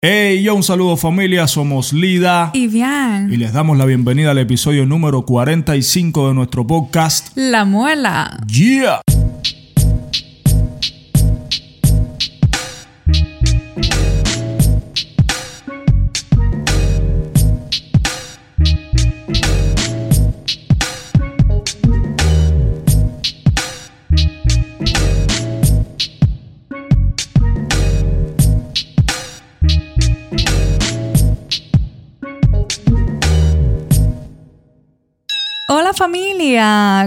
Hey, yo un saludo familia, somos Lida Y bien. y les damos la bienvenida al episodio número 45 de nuestro podcast. La muela. Yeah.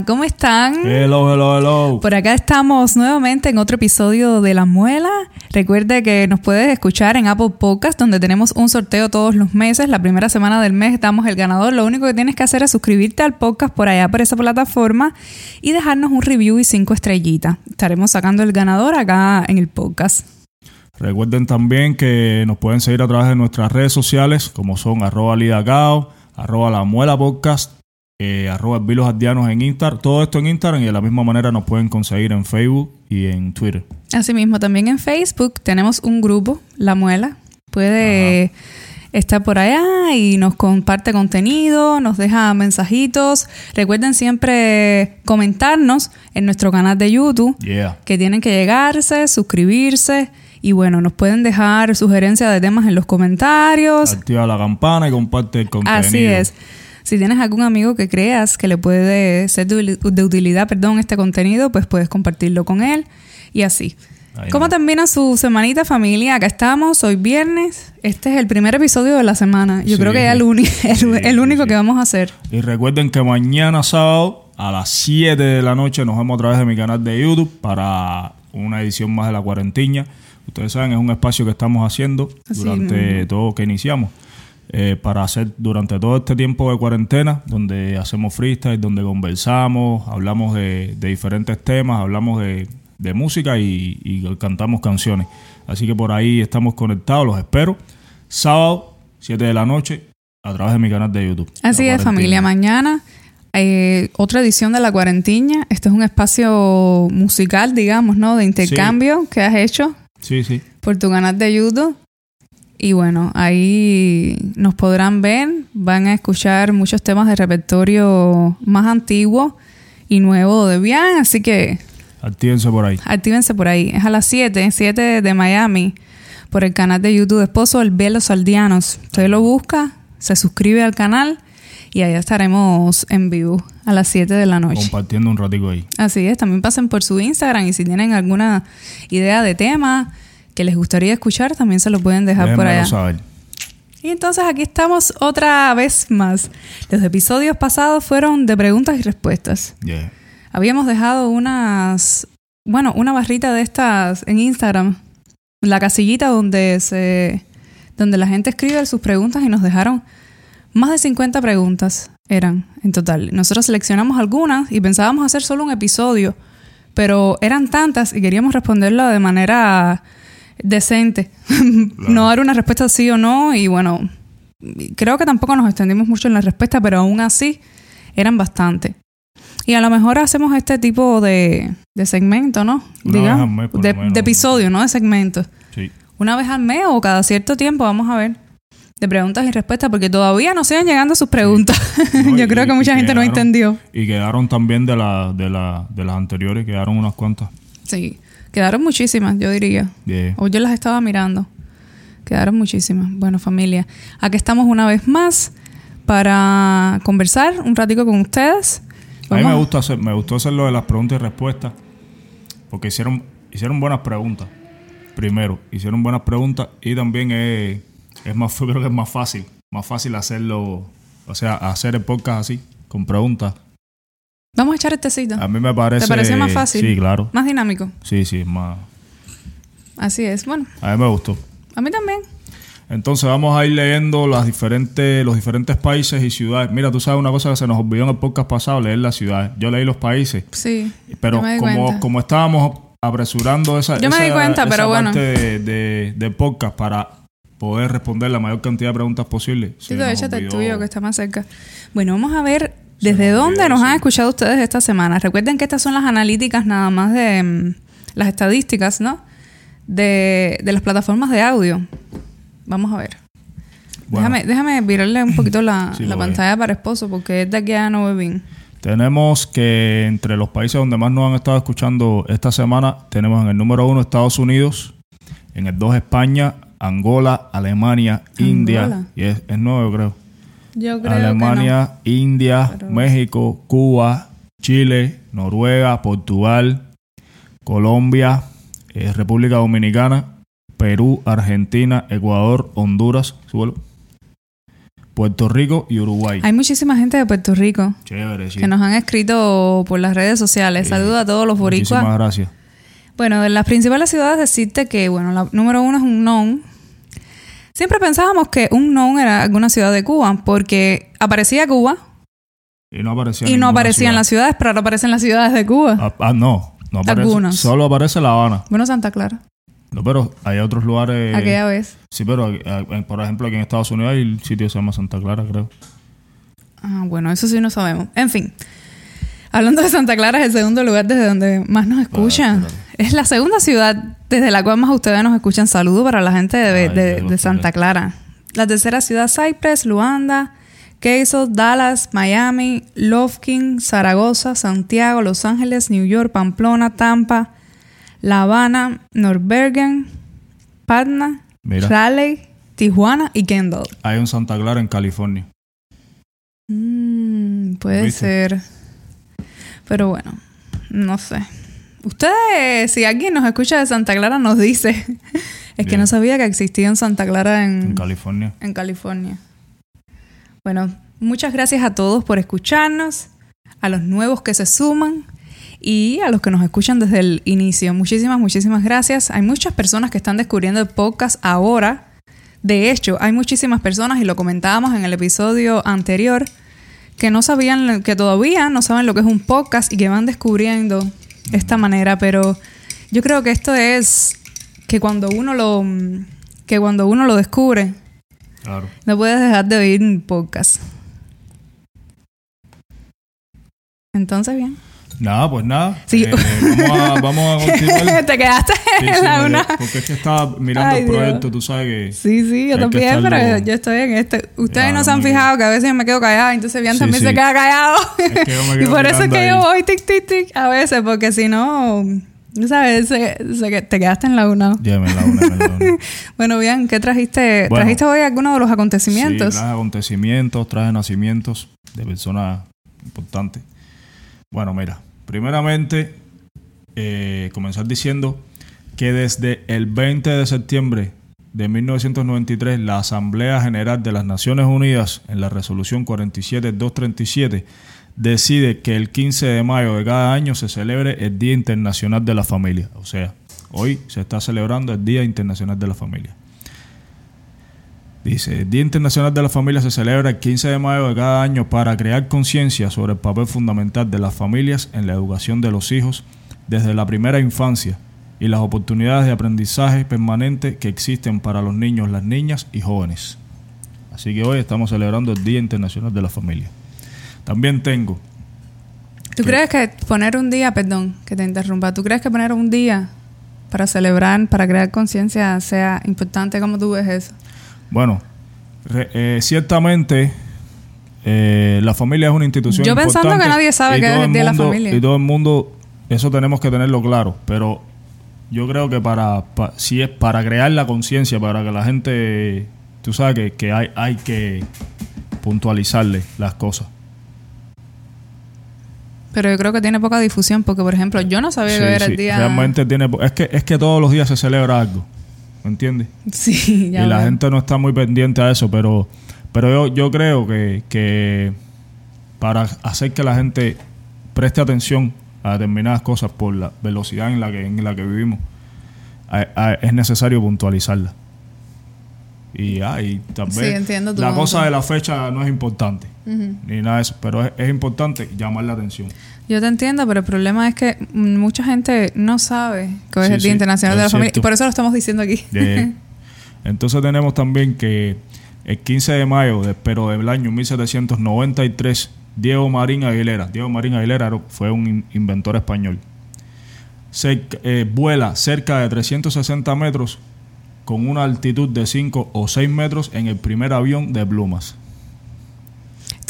¿Cómo están? Hello, hello, hello. Por acá estamos nuevamente en otro episodio de La Muela. Recuerde que nos puedes escuchar en Apple Podcast, donde tenemos un sorteo todos los meses. La primera semana del mes damos el ganador. Lo único que tienes que hacer es suscribirte al podcast por allá, por esa plataforma, y dejarnos un review y cinco estrellitas. Estaremos sacando el ganador acá en el podcast. Recuerden también que nos pueden seguir a través de nuestras redes sociales, como son arroba lidacao, arroba la muela podcast, eh, arroba vilos ardianos en Instagram, todo esto en Instagram y de la misma manera nos pueden conseguir en Facebook y en Twitter. Asimismo, también en Facebook tenemos un grupo, La Muela. Puede estar por allá y nos comparte contenido, nos deja mensajitos. Recuerden siempre comentarnos en nuestro canal de YouTube, Yeah. que tienen que llegarse, suscribirse. Y bueno, nos pueden dejar sugerencias de temas en los comentarios. Activa la campana y comparte el contenido. Así es. Si tienes algún amigo que creas que le puede ser de utilidad, perdón, este contenido, pues puedes compartirlo con él y así. Ahí ¿Cómo termina su semanita familia? Acá estamos, hoy viernes. Este es el primer episodio de la semana. Yo Sí. creo que ya el, uni- el, Sí, el sí, único sí. que vamos a hacer. Y recuerden que mañana sábado a las 7 de la noche nos vemos a través de mi canal de YouTube para una edición más de la cuarentiña. Ustedes saben, es un espacio que estamos haciendo durante todo que iniciamos. Eh, para hacer durante todo este tiempo de cuarentena, donde hacemos freestyle, donde conversamos, hablamos de, de diferentes temas, hablamos de, de música y, y cantamos canciones. Así que por ahí estamos conectados, los espero. Sábado, 7 de la noche, a través de mi canal de YouTube. Así es, familia. Mañana, eh, otra edición de La Cuarentiña. Este es un espacio musical, digamos, ¿no? De intercambio que has hecho Sí, sí. por tu canal de YouTube. Y bueno, ahí nos podrán ver, van a escuchar muchos temas de repertorio más antiguo y nuevo de Bian, así que Actívense por ahí. actívense por ahí. Es a las 7, 7 de Miami, por el canal de YouTube de Esposo del Velo Saldianos. Usted lo busca, se suscribe al canal y allá estaremos en vivo a las 7 de la noche. Compartiendo un ratico ahí. Así es, también pasen por su Instagram y si tienen alguna idea de tema que les gustaría escuchar, también se lo pueden dejar por allá. saber. Y entonces aquí estamos otra vez más. Los episodios pasados fueron de preguntas y respuestas. Yeah. Habíamos dejado unas, bueno, una barrita de estas en Instagram, la casillita donde se, donde la gente escribe sus preguntas y nos dejaron más de 50 preguntas eran en total. Nosotros seleccionamos algunas y pensábamos hacer solo un episodio, pero eran tantas y queríamos responderlo de manera decente, no dar una respuesta sí o no y bueno, creo que tampoco nos extendimos mucho en la respuesta, pero aún así eran bastante. Y a lo mejor hacemos este tipo de, de segmento, ¿no? Digamos, de, de episodio, ¿no? De segmento. Sí. Una vez al mes o cada cierto tiempo, vamos a ver. De preguntas y respuestas, porque todavía no siguen llegando sus preguntas. No, Yo y- creo que mucha gente no entendió. Y quedaron también de, la, de, la, de las anteriores, quedaron unas cuantas. Sí, quedaron muchísimas, yo diría. Yeah. Hoy yo las estaba mirando. Quedaron muchísimas. Bueno, familia, aquí estamos una vez más para conversar un ratico con ustedes. A mí me, gusta hacer, me gustó hacer lo de las preguntas y respuestas, porque hicieron, hicieron buenas preguntas. Primero, hicieron buenas preguntas y también es, es más, creo que es más fácil, más fácil hacerlo, o sea, hacer el podcast así, con preguntas. Vamos a echar el tecito. A mí me parece... pareció más fácil? Sí, claro. Más dinámico. Sí, sí, es más... Así es. Bueno, A mí me gustó. a mí también. Entonces vamos a ir leyendo las diferentes, los diferentes países y ciudades. Mira, tú sabes una cosa que se nos olvidó en el podcast pasado, leer las ciudades. Yo leí los países, Sí. pero yo me di como, cuenta. como estábamos apresurando esa, Yo me esa- di cuenta, esa pero bueno. parte de, de- del podcast para poder responder la mayor cantidad de preguntas posible. nos échate el tuyo que está más cerca. Bueno, vamos a ver desde dónde nos han escuchado ustedes esta semana. Recuerden que estas son las analíticas nada más de mm, las estadísticas, ¿no? De, de las plataformas de audio. Vamos a ver. Bueno. Déjame, déjame virarle un poquito la, Sí, la pantalla para esposo porque es de aquí a Novevín. Tenemos que entre los países donde más nos han estado escuchando esta semana, tenemos en el número uno Estados Unidos, en el dos España, Angola, Alemania, India, y es, es nuevo creo. Yo creo Alemania, India, Pero- México, Cuba, Chile, Noruega, Portugal, Colombia, eh, República Dominicana, Perú, Argentina, Ecuador, Honduras, súbelo, Puerto Rico y Uruguay. Hay muchísima gente de Puerto Rico Chévere, sí. que nos han escrito por las redes sociales. Saludos a todos los Muchísimas boricuas. gracias. Bueno, de las principales ciudades decirte que, bueno, la número uno es un non. Siempre pensábamos que un non era alguna ciudad de Cuba porque aparecía Cuba Y no aparecía y no aparecía en las ciudades, pero ahora aparecen las ciudades de Cuba. Ah, ah, no, no aparece. Algunas. Solo aparece La Habana. Bueno, Santa Clara, No, pero hay otros lugares. aquella vez. Sí, pero eh, eh, por ejemplo aquí en Estados Unidos hay el sitio que se llama Santa Clara, creo. Ah, bueno, eso sí no sabemos. En fin. Hablando de Santa Clara, es el segundo lugar desde donde más nos escuchan. espérate. es la segunda ciudad desde la cual más ustedes nos escuchan. Saludos para la gente de, Ay, de- Dios, de Santa Clara. La tercera ciudad, Cypress, Luanda, Queso, Dallas, Miami, Lofkin, Zaragoza, Santiago, Los Ángeles, New York, Pamplona, Tampa, La Habana, Norbergen, Patna, Mira. Raleigh, Tijuana y Kendall. Hay un Santa Clara en California. Mm, puede ¿Viste? ser. Pero bueno, no sé. Ustedes, si alguien nos escucha de Santa Clara, nos dice. es que no sabía que existía un Santa Clara en, En California. en California. Bueno, muchas gracias a todos por escucharnos, a los nuevos que se suman y a los que nos escuchan desde el inicio. Muchísimas, muchísimas gracias. Hay muchas personas que están descubriendo el podcast ahora. De hecho, hay muchísimas personas, y lo comentábamos en el episodio anterior, que no sabían, que todavía no saben lo que es un podcast y que van descubriendo esta manera. Pero yo creo que esto es que cuando uno lo, que cuando uno lo descubre, Claro. no puedes dejar de oír podcast. Entonces, bien. Nada, pues nada. Sí. Eh, vamos, a, vamos a continuar. Te quedaste Sí, en sí, la una. Porque es que estaba mirando Ay, el Dios. proyecto, tú sabes que. Sí, sí, yo también, estarlo- pero yo estoy en este. Ustedes Ya, no se han bien. fijado que a veces yo me quedo callada, entonces bien Sí, también sí. se queda callado. Es que yo me y por eso es que yo voy tic, tic, tic a veces, porque si no, sabes, se- se- te quedaste en la una. Ya, me la una, me la una. Bueno, bien, ¿qué trajiste? Bueno. ¿Trajiste hoy alguno de los Sí, acontecimientos? traje acontecimientos, traje nacimientos de personas importantes. Bueno, mira, primeramente, eh, comenzar diciendo que desde el 20 de septiembre de 1993, la Asamblea General de las Naciones Unidas, en la resolución 47237, decide que el 15 de mayo de cada año se celebre el Día Internacional de la Familia. O sea, hoy se está celebrando el Día Internacional de la Familia. Dice, el Día Internacional de la Familia se celebra el 15 de mayo de cada año para crear conciencia sobre el papel fundamental de las familias en la educación de los hijos desde la primera infancia y las oportunidades de aprendizaje permanente que existen para los niños, las niñas y jóvenes. Así que hoy estamos celebrando el Día Internacional de la Familia. También tengo, ¿Tú crees que poner un día, perdón que te interrumpa, ¿tú crees que poner un día para celebrar, para crear conciencia sea importante? ¿Cómo tú ves eso? Bueno, re- eh, ciertamente eh, la familia es una institución Yo pensando importante que nadie sabe que es el Día de la mundo- Familia. Y todo el mundo, eso tenemos que tenerlo claro, pero yo creo que para, pa- si es para crear la conciencia, para que la gente, tú sabes que, que hay, hay que puntualizarle las cosas. Pero yo creo que tiene poca difusión porque, por ejemplo, yo no sabía Sí, que era sí, el día... Realmente tiene, es que, es que todos los días se celebra algo, ¿me entiendes? Sí, ya y la veo. gente no está muy pendiente a eso, pero, pero yo, yo creo que, que para hacer que la gente preste atención a determinadas cosas por la velocidad en la que, en la que vivimos, a- a- es necesario puntualizarla. Y, ah, y tal Sí, entiendo la cosa de la fecha no es importante, ni nada de eso, pero es, es importante llamar la atención. Yo te entiendo, pero el problema es que mucha gente no sabe que hoy Sí, es el Día sí, Internacional de la Familia. Y por eso lo estamos diciendo aquí. Entonces tenemos también que el 15 de mayo, de- pero del año 1793, Diego Marín Aguilera, Diego Marín Aguilera era- fue un in- inventor español, Cerca- eh, vuela cerca de 360 metros con una altitud de 5 o 6 metros en el primer avión de plumas.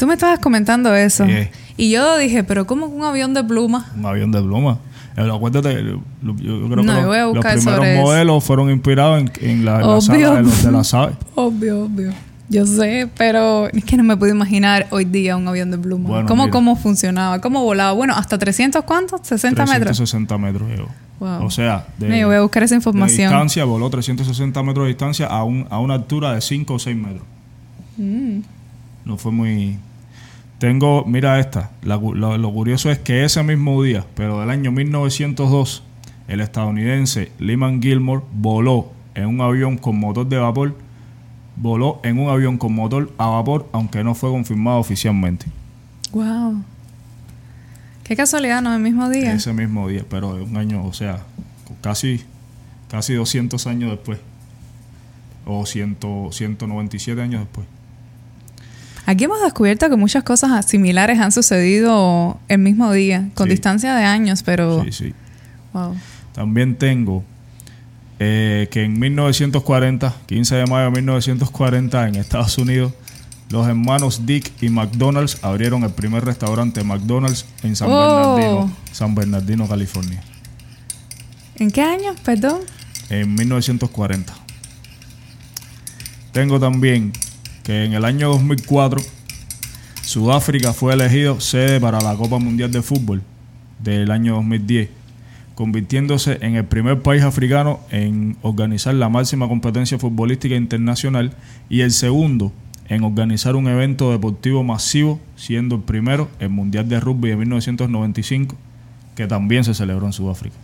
Tú me estabas comentando eso. Sí. Y yo dije, pero ¿cómo un avión de pluma? Un avión de plumas. Eh, Acuérdate, yo, yo creo No, que yo voy a los, primeros sobre eso. modelos fueron inspirados en, en la, en la Obvio. saga de, los, de. Obvio, obvio. Yo sé, pero es que no me puedo imaginar hoy día un avión de pluma. Bueno, ¿Cómo, mira. ¿Cómo funcionaba? ¿Cómo volaba? Bueno, hasta 300 cuántos? 60 metros. 360 metros llegó. Wow. O sea, de, Mira, yo voy a buscar esa de información. distancia voló 360 metros de distancia a, un, a una altura de 5 o 6 metros. Mm. No fue muy... Tengo, mira esta, la lo, lo curioso es que ese mismo día, pero del año 1902, el estadounidense Lyman Gilmore voló en un avión con motor de vapor, voló en un avión con motor a vapor, aunque no fue confirmado oficialmente. Wow. Qué casualidad, ¿no? El mismo día. Ese mismo día, pero un año, o sea, casi, casi 200 años después, o 100, 197 años después. Aquí hemos descubierto que muchas cosas similares han sucedido el mismo día, con Sí. distancia de años, pero... Sí, sí. Wow. También tengo eh, que en 1940, 15 de mayo de 1940, en Estados Unidos, los hermanos Dick y McDonald's abrieron el primer restaurante McDonald's en San Oh. Bernardino, San Bernardino, California, ¿En qué año? Perdón. en 1940. Tengo también que en el año 2004 Sudáfrica fue elegido sede para la Copa Mundial de Fútbol del año 2010, convirtiéndose en el primer país africano en organizar la máxima competencia futbolística internacional y el segundo en organizar un evento deportivo masivo, siendo el primero el Mundial de Rugby de 1995, que también se celebró en Sudáfrica.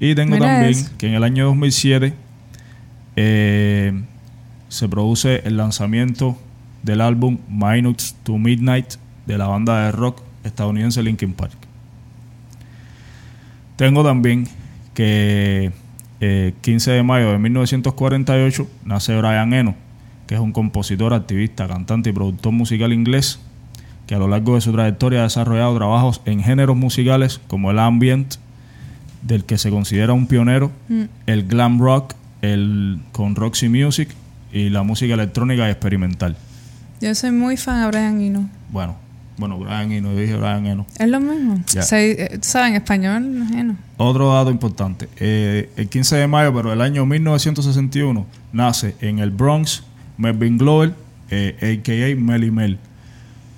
Y tengo Mira también eso. que en el año 2007 eh, se produce el lanzamiento del álbum Minutes to Midnight de la banda de rock estadounidense Linkin Park. Tengo también que eh, 15 de mayo de 1948 nace Brian Eno, que es un compositor, activista, cantante y productor musical inglés que a lo largo de su trayectoria ha desarrollado trabajos en géneros musicales como el ambient, del que se considera un pionero, Mm. el glam rock, el con Roxy Music y la música electrónica y experimental. Yo soy muy fan de Brian Eno. Bueno, bueno, Brian Eno, yo dije Brian Eno. Es lo mismo. Ya. Se- eh, tú sabes, en español, Eno. Otro dato importante, eh, el 15 de mayo, pero del año 1961, nace en el Bronx Melvin Glover, eh, a.k.a. Melly Mel,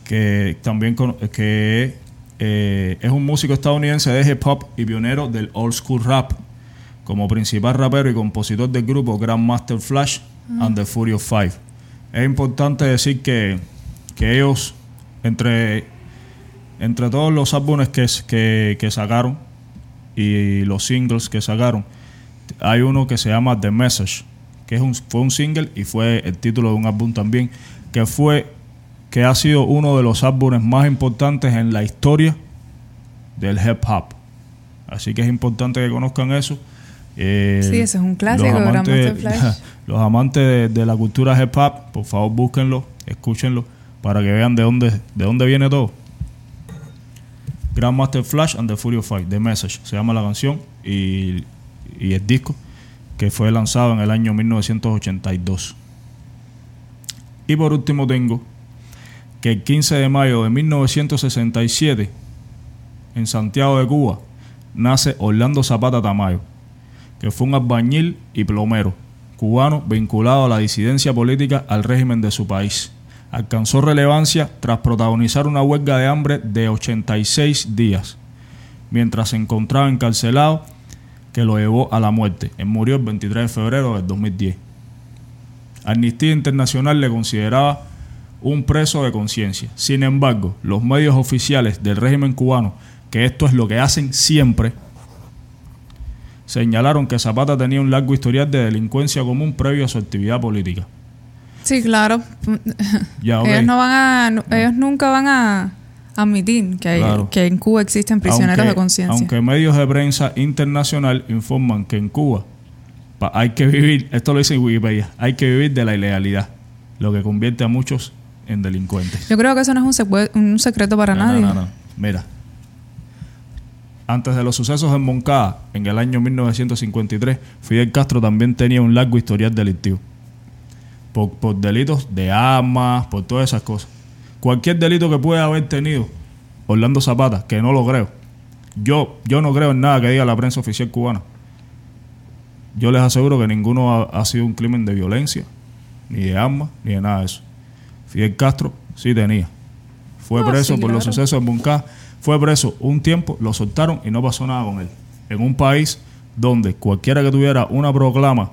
que también que eh, es un músico estadounidense de hip hop y pionero del old school rap, como principal rapero y compositor del grupo Grandmaster Flash and the Furious Five. Es importante decir que, que ellos, entre, entre todos los álbumes que, que, que sacaron y los singles que sacaron, hay uno que se llama The Message, que es un, fue un single y fue el título de un álbum también, que fue que ha sido uno de los álbumes más importantes en la historia del hip hop. Así que es importante que conozcan eso. Eh, Sí, ese es un clásico, los amantes, Flash. los amantes de, de la cultura hip hop, por favor búsquenlo, escúchenlo, para que vean de dónde, de dónde viene todo. Grandmaster Flash and the Furious Five, The Message, se llama la canción y, y el disco que fue lanzado en el año 1982. Y por último tengo que el 15 de mayo de 1967, en Santiago de Cuba, nace Orlando Zapata Tamayo, que fue un albañil y plomero cubano vinculado a la disidencia política al régimen de su país. Alcanzó relevancia tras protagonizar una huelga de hambre de 86 días, mientras se encontraba encarcelado que lo llevó a la muerte. Él murió el 23 de febrero del 2010. Amnistía Internacional le consideraba un preso de conciencia. Sin embargo, los medios oficiales del régimen cubano, que esto es lo que hacen siempre, señalaron que Zapata tenía un largo historial de delincuencia común previo a su actividad política. Sí, claro. Ya. Ellos no van a, ellos nunca van a admitir que, hay- Claro. que en Cuba existen prisioneros Aunque- de conciencia. Aunque medios de prensa internacional informan que en Cuba hay que vivir, esto lo dice Wikipedia, hay que vivir de la ilegalidad, lo que convierte a muchos en delincuentes. Yo creo que eso no es un, un secreto para No, nadie. no, no, no. Mira. Antes de los sucesos en Moncada, en el año 1953, Fidel Castro también tenía un largo historial delictivo. Por, por delitos de armas, por todas esas cosas. Cualquier delito que pueda haber tenido Orlando Zapata, que no lo creo. Yo, yo no creo en nada que diga la prensa oficial cubana. Yo les aseguro que ninguno ha, ha sido un crimen de violencia, ni de armas, ni de nada de eso. Fidel Castro sí tenía. Fue preso sí, por los sucesos en Moncada. Fue preso un tiempo, lo soltaron y no pasó nada con él. En un país donde cualquiera que tuviera una proclama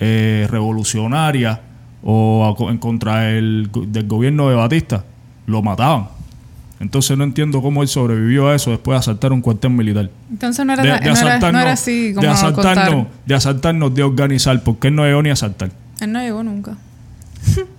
eh, revolucionaria o a en contra del, go- del gobierno de Batista, lo mataban. Entonces no entiendo cómo él sobrevivió a eso después de asaltar un cuartel militar. Entonces no era, De, no de era- no era así como asaltarnos, de asaltarnos, de organizar, porque él no llegó ni a asaltar. Él no llegó nunca.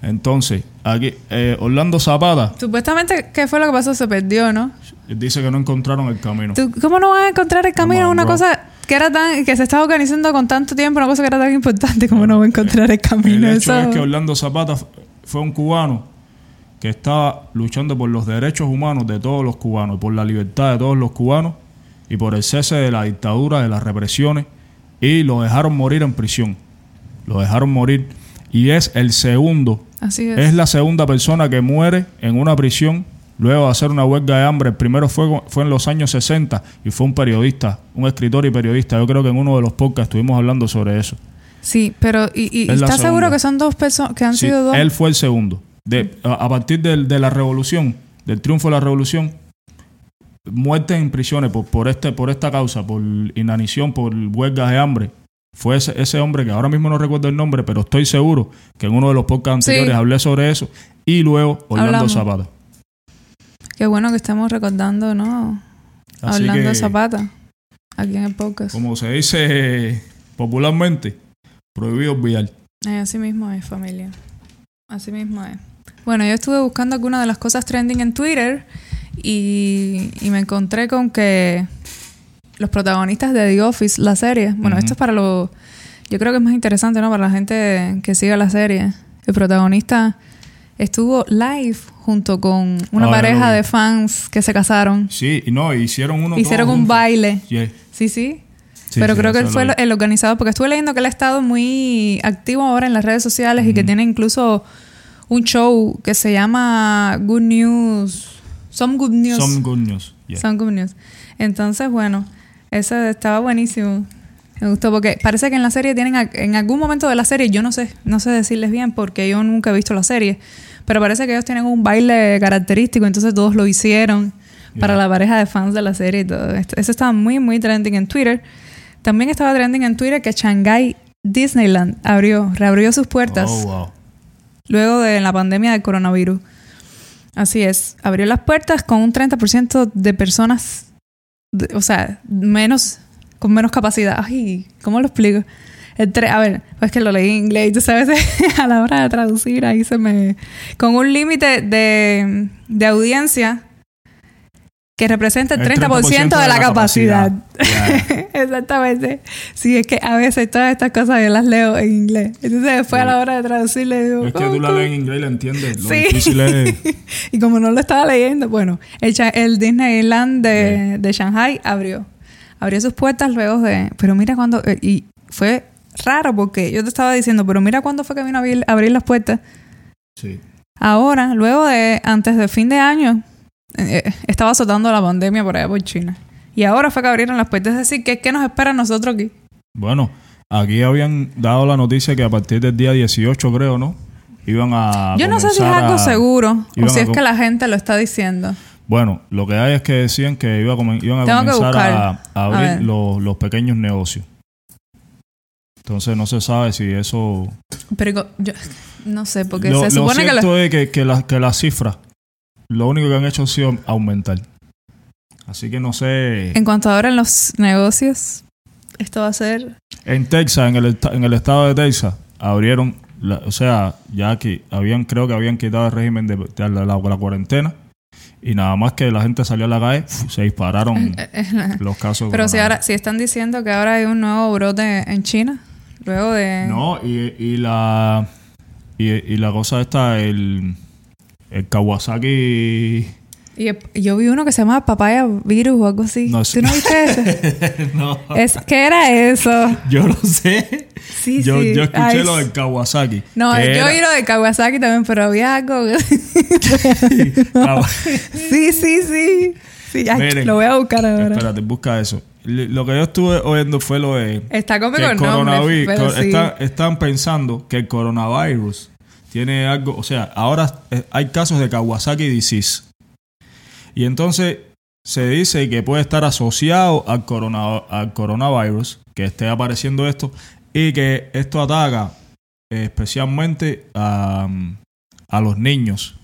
Entonces, aquí, eh, Orlando Zapata Supuestamente, ¿qué fue lo que pasó? Se perdió, ¿no? dice que no encontraron el camino. ¿Tú, ¿Cómo no vas a encontrar el camino? una cosa que era tan que se estaba organizando con tanto tiempo, una cosa que era tan importante como no va a encontrar el camino. El hecho es que Orlando Zapata fue un cubano que estaba luchando por los derechos humanos de todos los cubanos, por la libertad de todos los cubanos y por el cese de la dictadura, de las represiones, y lo dejaron morir en prisión. Lo dejaron morir y es el segundo, Así es. es la segunda persona que muere en una prisión luego de hacer una huelga de hambre. El primero fue, fue en los años 60 y fue un periodista, un escritor y periodista. Yo creo que en uno de los podcasts estuvimos hablando sobre eso. Sí, pero ¿y, y Es estás seguro que son dos personas, que han Sí, sido dos? Él fue el segundo. De, a, a partir del- de, la revolución, del triunfo de la revolución, muertes en prisiones por, por, este, por esta causa, por inanición, por huelgas de hambre. Fue ese, ese hombre que ahora mismo no recuerdo el nombre, pero estoy seguro que en uno de los podcasts Sí. anteriores hablé sobre eso. Y luego Orlando Hablamos. Zapata. Qué bueno que estamos recordando, ¿no? Así Hablando que, Zapata. Aquí en el podcast. como se dice popularmente, prohibido olvidar. Así mismo es, familia. Así mismo es. Bueno, yo estuve buscando algunas de las cosas trending en Twitter y, y me encontré con que los protagonistas de The Office, la serie, bueno, esto es para los... Yo creo que es más interesante, ¿no? Para la gente que siga la serie. El protagonista estuvo live junto con una Ah, pareja de fans que se casaron. Sí, y no, hicieron uno Hicieron un juntos. baile. Yeah. Sí, sí. Sí, Pero sí, creo que él fue lo el, organizador, porque estuve leyendo que él ha estado muy activo ahora en las redes sociales y que tiene incluso un show que se llama Good News. Some Good News. Some good news. Yeah. Some Good News. Entonces, bueno, ese estaba buenísimo. Me gustó porque parece que en la serie tienen, en algún momento de la serie, yo no sé, no sé decirles bien porque yo nunca he visto la serie, pero parece que ellos tienen un baile característico, entonces todos lo hicieron para la pareja de fans de la serie y todo. Eso estaba muy, muy trending en Twitter. También estaba trending en Twitter que Shanghai Disneyland abrió, reabrió sus puertas Oh, wow. luego de la pandemia del coronavirus. Así es, abrió las puertas con un 30% de personas, o sea, menos, con menos capacidad. Ay, ¿cómo lo explico? El a ver, pues que lo leí en inglés tú sabes, a la hora de traducir ahí se me... Con un límite de, de audiencia que representa el 30%, de la capacidad. Yeah. Exactamente. Sí, es que a veces todas estas cosas yo las leo en inglés. Entonces después a la hora de traducirle digo... Es que tú la "¿Cómo? lees en inglés y la entiendes. Lo Sí. difícil es. y como no lo estaba leyendo, bueno, el, el Disneyland de, de Shanghai abrió. Abrió sus puertas luego de... Pero mira cuando... eh, Y fue raro porque yo te estaba diciendo, pero mira cuándo fue que vino a abrir, a abrir las puertas. Sí. Ahora, luego de... Antes de fin de año, eh, eh, estaba azotando la pandemia por allá por China. Y ahora fue que abrieron las puertas. Es decir, ¿qué, qué nos espera a nosotros aquí? Bueno, aquí habían dado la noticia que a partir del día 18, creo, ¿no? Iban a. Yo no sé si es algo a- seguro o si es que la gente lo está diciendo. Bueno, lo que hay es que decían que iba a comen- iban a Tengo comenzar a, abrir los, los pequeños negocios. Entonces no se sabe si eso. Pero yo no sé, porque lo, se lo supone que... lo- cierto es que, que, la- que las cifras, lo único que han hecho ha sido aumentar. Así que no sé. En cuanto ahora en los negocios, esto va a ser... En Texas, en el, en el estado de Texas, abrieron, la- o sea, ya que habían, creo que habían quitado el régimen de, de la, la- la cuarentena y nada más que la gente salió a la calle, se dispararon los casos. Pero si ahora, si están diciendo que ahora hay un nuevo brote en China, luego de... No, y, y la y, y la cosa esta, el, el Kawasaki Y yo vi uno que se llama Papaya Virus o algo así. No ¿Tú no viste ese? no. Es, ¿Qué era eso? Yo lo sé. Sí, yo, sí. yo escuché Ay, lo del Kawasaki. No, yo era- oí lo de Kawasaki también, pero había algo. Sí, sí, sí. Miren. lo voy a buscar ahora. Espérate, busca eso. Lo que yo estuve oyendo fue lo de Está como que con el coronavirus, pero sí. están pensando que el coronavirus tiene algo, o sea, ahora eh, hay casos de Kawasaki disease. Y entonces se dice que puede estar asociado al, corona, al coronavirus, que esté apareciendo esto, y que esto ataca eh, especialmente a, a los niños.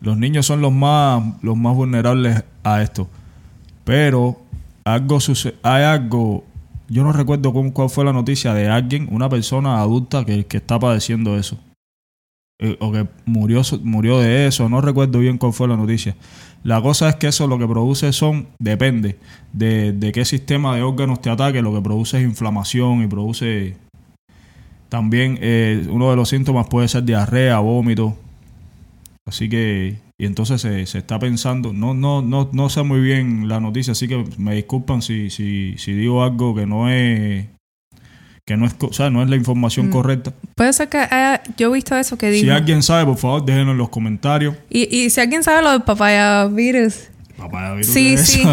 Los niños son los más, los más vulnerables a esto. Pero algo suce- hay algo, yo no recuerdo cómo, cuál fue la noticia de alguien, una persona adulta que, que está padeciendo eso. Eh, o que murió, murió de eso, no recuerdo bien cuál fue la noticia. La cosa es que eso lo que produce son, depende de, de qué sistema de órganos te ataque, lo que produce es inflamación y produce también eh, uno de los síntomas puede ser diarrea, vómito. Así que, y entonces se, se está pensando, no, no, no, no sé muy bien la noticia, así que me disculpan si, si, si digo algo que no es, que no es, o sea, no es la información Mm. correcta. Puede ser que haya- yo he visto eso que Si dijo. alguien sabe, por favor, déjenos en los comentarios. Y, y si alguien sabe lo del papaya virus. Papá, virus Sí, sí.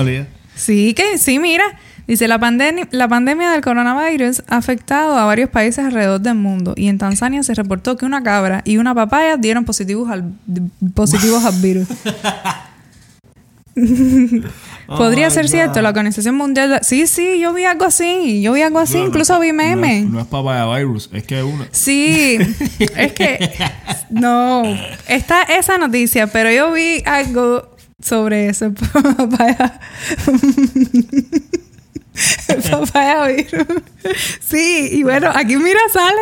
Sí, que sí, mira. Dice, la, pandemia la pandemia del coronavirus ha afectado a varios países alrededor del mundo y en Tanzania se reportó que una cabra y una papaya dieron positivos al, positivos al virus. Podría Oh ser God. cierto, la Organización Mundial... de- Sí, sí, yo vi algo así, yo vi algo así, No, incluso vi no memes. No, es papaya virus, es que una. Sí, es que no, está esa noticia, pero yo vi algo sobre eso. Papaya. Papaya virus. Sí, y bueno, aquí mira, sale.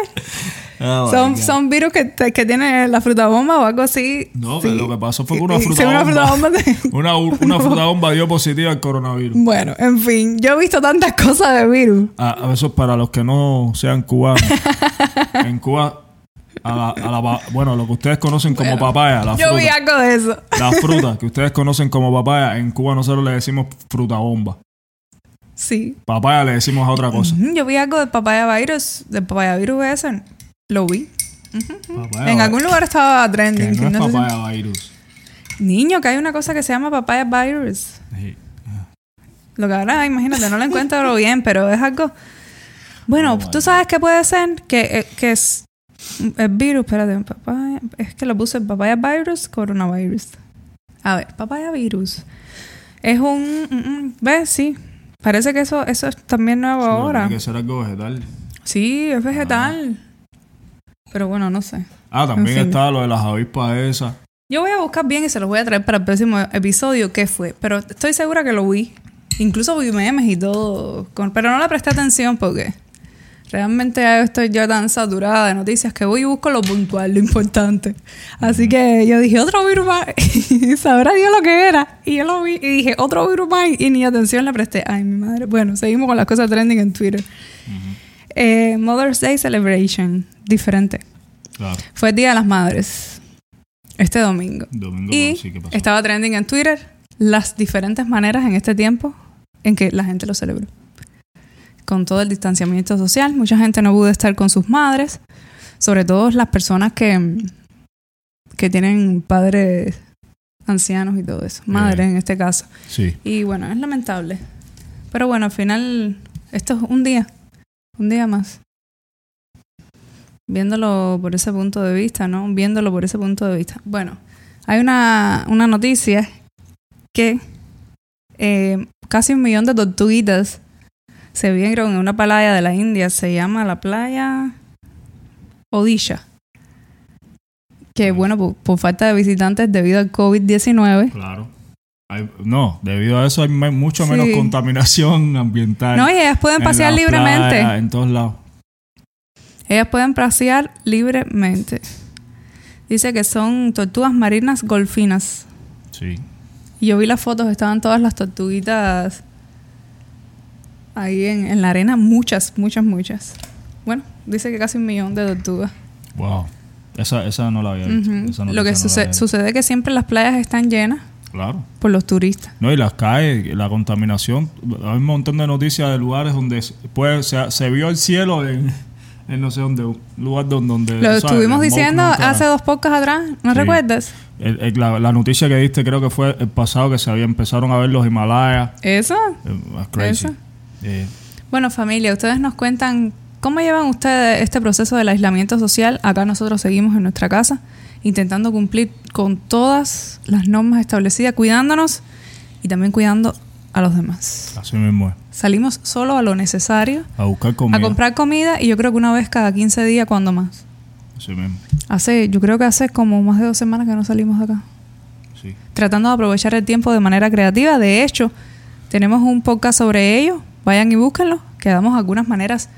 Oh my son, God. son virus que, que tienen la fruta bomba o algo así. No, Sí. lo que pasó fue que una fruta sí, una bomba. fruta bomba Una, una fruta bomba dio positiva al coronavirus. Bueno, en fin, yo he visto tantas cosas de virus. A, a eso para los que no sean cubanos. en Cuba, a la, a la bueno, lo que ustedes conocen como Bueno, papaya, la Yo vi fruta, algo de eso. la fruta que ustedes conocen como papaya, en Cuba nosotros le decimos fruta bomba. Sí. Papaya le decimos a otra cosa. Yo vi algo de papaya virus, de papaya virus ese. Lo vi. Papaya, en algún lugar estaba que trending. no es si- papaya virus. Niño, que hay una cosa que se llama papaya virus. Sí. Lo que ahora, imagínate, no lo encuentro bien, pero es algo. Bueno, Oh, tú sabes qué puede ser que, eh, que es el virus, espérate, papaya, es que lo puse papaya virus, coronavirus. A ver, papaya virus. Es un, mm, mm, ¿ves? Sí. Parece que eso, eso es también nuevo Sí, ahora. Tiene que ser algo vegetal. Sí, es vegetal. Pero bueno, no sé. Ah, también En fin. está lo de las avispas esas. Yo voy a buscar bien y se los voy a traer para el próximo episodio qué fue. Pero estoy segura que lo vi. Incluso vi memes y todo. pero no le presté atención porque realmente ya estoy ya tan saturada de noticias que voy y busco lo puntual, lo importante. Así que yo dije, otro virus más. y sabrá Dios lo que era. Y yo lo vi y dije, otro virus más. Y ni atención le presté. Ay, mi madre. Bueno, seguimos con las cosas trending en Twitter. Eh, Mother's Day Celebration. Diferente. Claro. Fue el Día de las Madres. Este domingo. Domingo, Y sí, ¿qué pasó? estaba trending en Twitter las diferentes maneras en este tiempo en que la gente lo celebró. Con todo el distanciamiento social, mucha gente no pudo estar con sus madres, sobre todo las personas que, que tienen padres ancianos y todo eso, madres en este caso. Sí. Y bueno, es lamentable. Pero bueno, al final, esto es un día, un día más. Viéndolo por ese punto de vista, ¿no? Viéndolo por ese punto de vista. Bueno, hay una, una noticia que eh, casi un millón de tortuguitas se vieron en una playa de la India. Se llama la playa Odisha. Que bueno, por, por falta de visitantes debido al COVID-19. Claro. Hay- no, debido a eso hay mucho Sí. menos contaminación ambiental. No, y ellas pueden en pasear libremente. playas, en todos lados. Ellas pueden pasear libremente. Dice que son tortugas marinas golfinas. Sí. Yo vi las fotos, estaban todas las tortuguitas ahí en, en la arena. Muchas, muchas, muchas. Bueno, dice que casi un millón de tortugas. Wow. Esa, esa no la había visto. Esa Lo que no sucede es que siempre las playas están llenas Claro. por los turistas. No, y las calles, la contaminación. Hay un montón de noticias de lugares donde se- pues, se, se vio el cielo en, en no sé dónde, un lugar donde. donde, Lo sabes, estuvimos diciendo nunca- hace dos podcasts atrás, ¿no Sí. recuerdas? el- el- la, la noticia que diste creo que fue el pasado que se había empezaron a ver los Himalayas. ¿Eso? Eh, crazy. Eso. Eh, Bueno, familia, ustedes nos cuentan cómo llevan ustedes este proceso del aislamiento social. Acá nosotros seguimos en nuestra casa intentando cumplir con todas las normas establecidas, cuidándonos y también cuidando a los demás. así mismo es. Salimos solo a lo necesario, A buscar comida. a comprar comida y yo creo que una vez cada 15 días, cuando más. Así mismo. Hace, yo creo que hace como más de dos semanas que no salimos de acá. Sí. tratando de aprovechar el tiempo de manera creativa. De hecho, tenemos un podcast sobre ello. Vayan y búsquenlo, que damos algunas maneras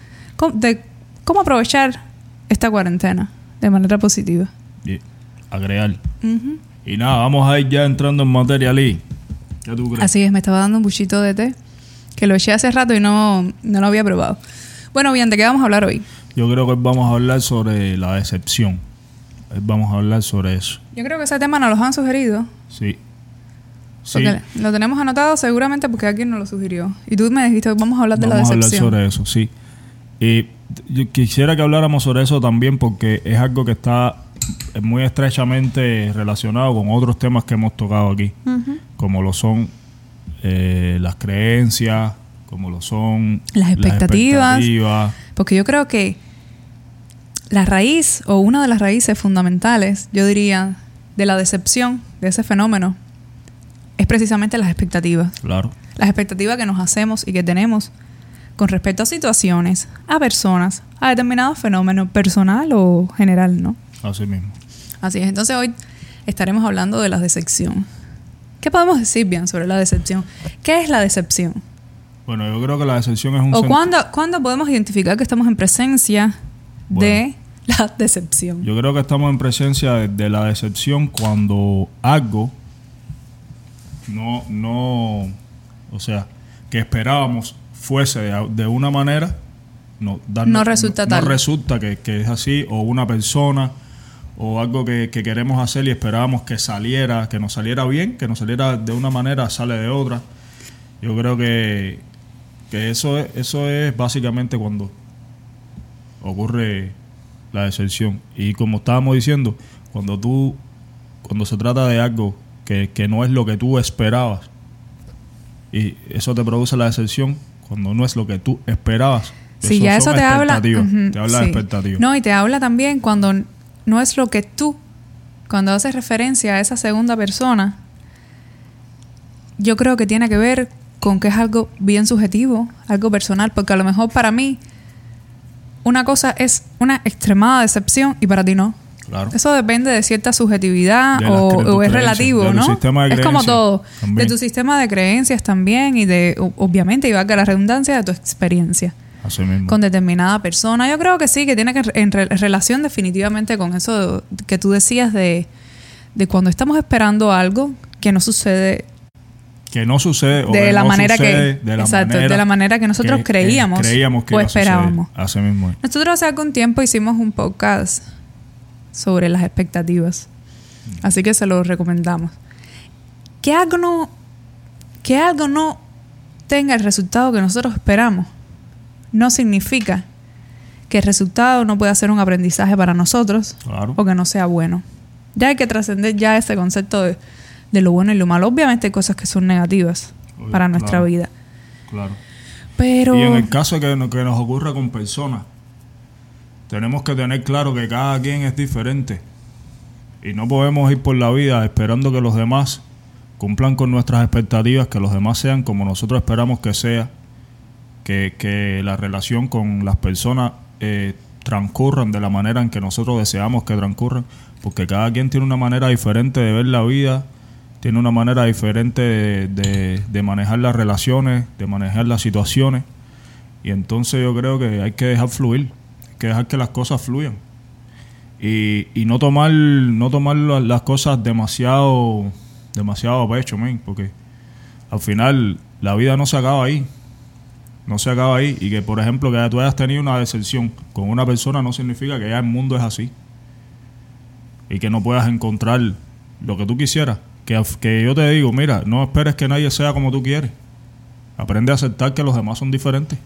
de cómo aprovechar esta cuarentena de manera positiva. Y agregar. Y nada, vamos a ir ya entrando en materia, Lee. ¿Qué tú crees? Así es, me estaba dando un buchito de té que lo eché hace rato y no, no lo había probado. Bueno, bien, ¿de qué vamos a hablar hoy? Yo creo que hoy vamos a hablar sobre la decepción. Hoy vamos a hablar sobre eso. Yo creo que ese tema nos lo han sugerido. Sí. Sí. Lo tenemos anotado seguramente porque alguien nos lo sugirió. Y tú me dijiste, vamos a hablar de Vamos la a hablar decepción. sobre eso, sí. Y yo quisiera que habláramos sobre eso también porque es algo que está muy estrechamente relacionado con otros temas que hemos tocado aquí, como lo son eh, las creencias, como lo son Las expectativas. expectativas. Porque yo creo que la raíz o una de las raíces fundamentales, yo diría, de la decepción de ese fenómeno es precisamente las expectativas. Claro, Las expectativas que nos hacemos y que tenemos con respecto a situaciones, a personas, a determinados fenómenos personal o general, ¿no? así mismo. Así es. Entonces hoy estaremos hablando de la decepción. ¿Qué podemos decir bien sobre la decepción? ¿Qué es la decepción? Bueno, yo creo que la decepción es un ¿O cuándo, cuándo podemos identificar que estamos en presencia de la decepción? Yo creo que estamos en presencia de, de la decepción cuando algo no, no, o sea, que esperábamos fuese de, de una manera, no, dar- No resulta no, tal. resulta que, que es así, o una persona, o algo que, que queremos hacer y esperábamos que saliera, que nos saliera bien, que nos saliera de una manera, sale de otra. Yo creo que, que eso, es, eso es básicamente cuando ocurre la decepción. Y como estábamos diciendo, cuando tú, cuando se trata de algo que, que no es lo que tú esperabas, y eso te produce la decepción, cuando no es lo que tú esperabas. Sí, ya eso te habla. te habla de sí. expectativas. No, y te habla también cuando no es lo que tú, cuando haces referencia a esa segunda persona, yo creo que tiene que ver con que es algo bien subjetivo, algo personal, porque a lo mejor para mí una cosa es una extremada decepción y para ti no. Claro. Eso depende de cierta subjetividad De o, es relativo, ¿no? sistema de es como todo. también. De tu sistema de creencias también y de, obviamente, y valga la redundancia, de tu experiencia Así mismo. con determinada persona. Yo creo que sí, que tiene que en re- relación definitivamente con eso que tú decías de, de cuando estamos esperando algo que no sucede que no sucede o de que la no manera sucede que de la exacto, manera de la manera que nosotros que, eh, creíamos, creíamos que o esperábamos. Así mismo. Nosotros hace algún tiempo hicimos un podcast sobre las expectativas. Así que se lo recomendamos. Que algo no que algo no tenga el resultado que nosotros esperamos no significa que el resultado no pueda ser un aprendizaje para nosotros Claro. o que no sea bueno. Ya hay que trascender ya ese concepto de, de lo bueno y lo malo. Obviamente hay cosas que son negativas Obvio, para nuestra claro. vida. Claro. Pero Y en el caso que, no- que nos ocurra con personas, tenemos que tener claro que cada quien es diferente. Y no podemos ir por la vida esperando que los demás cumplan con nuestras expectativas, que los demás sean como nosotros esperamos que sea, que, que la relación con las personas eh, transcurran de la manera en que nosotros deseamos que transcurran, porque cada quien tiene una manera diferente de ver la vida, tiene una manera diferente de, de- de manejar las relaciones, de manejar las situaciones, y entonces yo creo que hay que dejar fluir, que dejar que las cosas fluyan. Y, y no tomar no tomar la- las cosas demasiado demasiado a pecho, men, porque al final la vida no se acaba ahí. No se acaba ahí. Y que, por ejemplo, que tú hayas tenido una decepción con una persona no significa que ya el mundo es así. y que no puedas encontrar lo que tú quisieras. Que, que yo te digo, mira, no esperes que nadie sea como tú quieres. Aprende a aceptar que los demás son diferentes.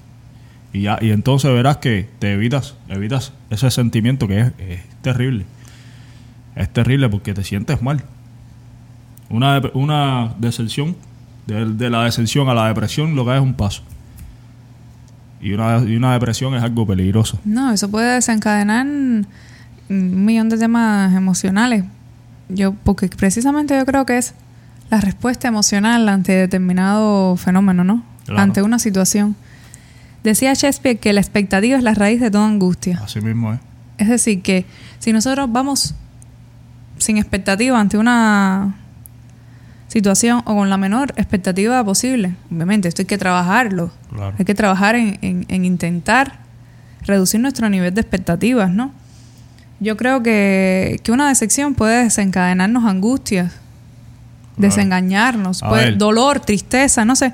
Y, ya, y entonces verás que te evitas, evitas ese sentimiento que es, es terrible. Es terrible porque te sientes mal. Una, una decepción, de, de la decepción a la depresión, lo que es un paso. Y una, y una depresión es algo peligroso. No, eso puede desencadenar un millón de temas emocionales. Yo, porque precisamente yo creo que es la respuesta emocional ante determinado fenómeno, ¿no? Claro. Ante una situación. Decía Shakespeare que la expectativa es la raíz de toda angustia. Así mismo es. Es decir, que si nosotros vamos sin expectativa ante una situación o con la menor expectativa posible, obviamente esto hay que trabajarlo. Claro. Hay que trabajar en, en- en intentar reducir nuestro nivel de expectativas, ¿no? Yo creo que, que una decepción puede desencadenarnos angustias, desengañarnos, puede- dolor, tristeza, no sé.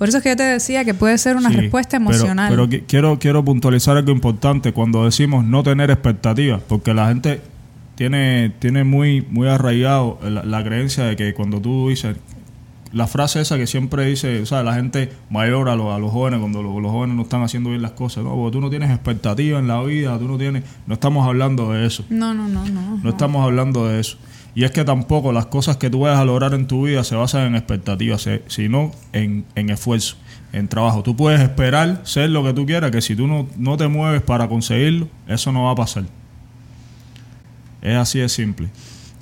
Por eso es que yo te decía que puede ser una Sí, respuesta emocional. Pero, qui- quiero, quiero puntualizar algo importante cuando decimos no tener expectativas, porque la gente tiene, tiene muy, muy arraigado la, la creencia de que cuando tú dices, la frase esa que siempre dice, o sea, la gente mayor a, los- a los jóvenes, cuando lo- los jóvenes no están haciendo bien las cosas, no, porque tú no tienes expectativas en la vida, tú no tienes, no estamos hablando de eso. no, no, no, no. No estamos hablando de eso. Y es que tampoco las cosas que tú vayas a lograr en tu vida se basan en expectativas, sino en, en esfuerzo, en trabajo. Tú puedes esperar ser lo que tú quieras, que si tú no, no te mueves para conseguirlo, eso no va a pasar. Es así de simple.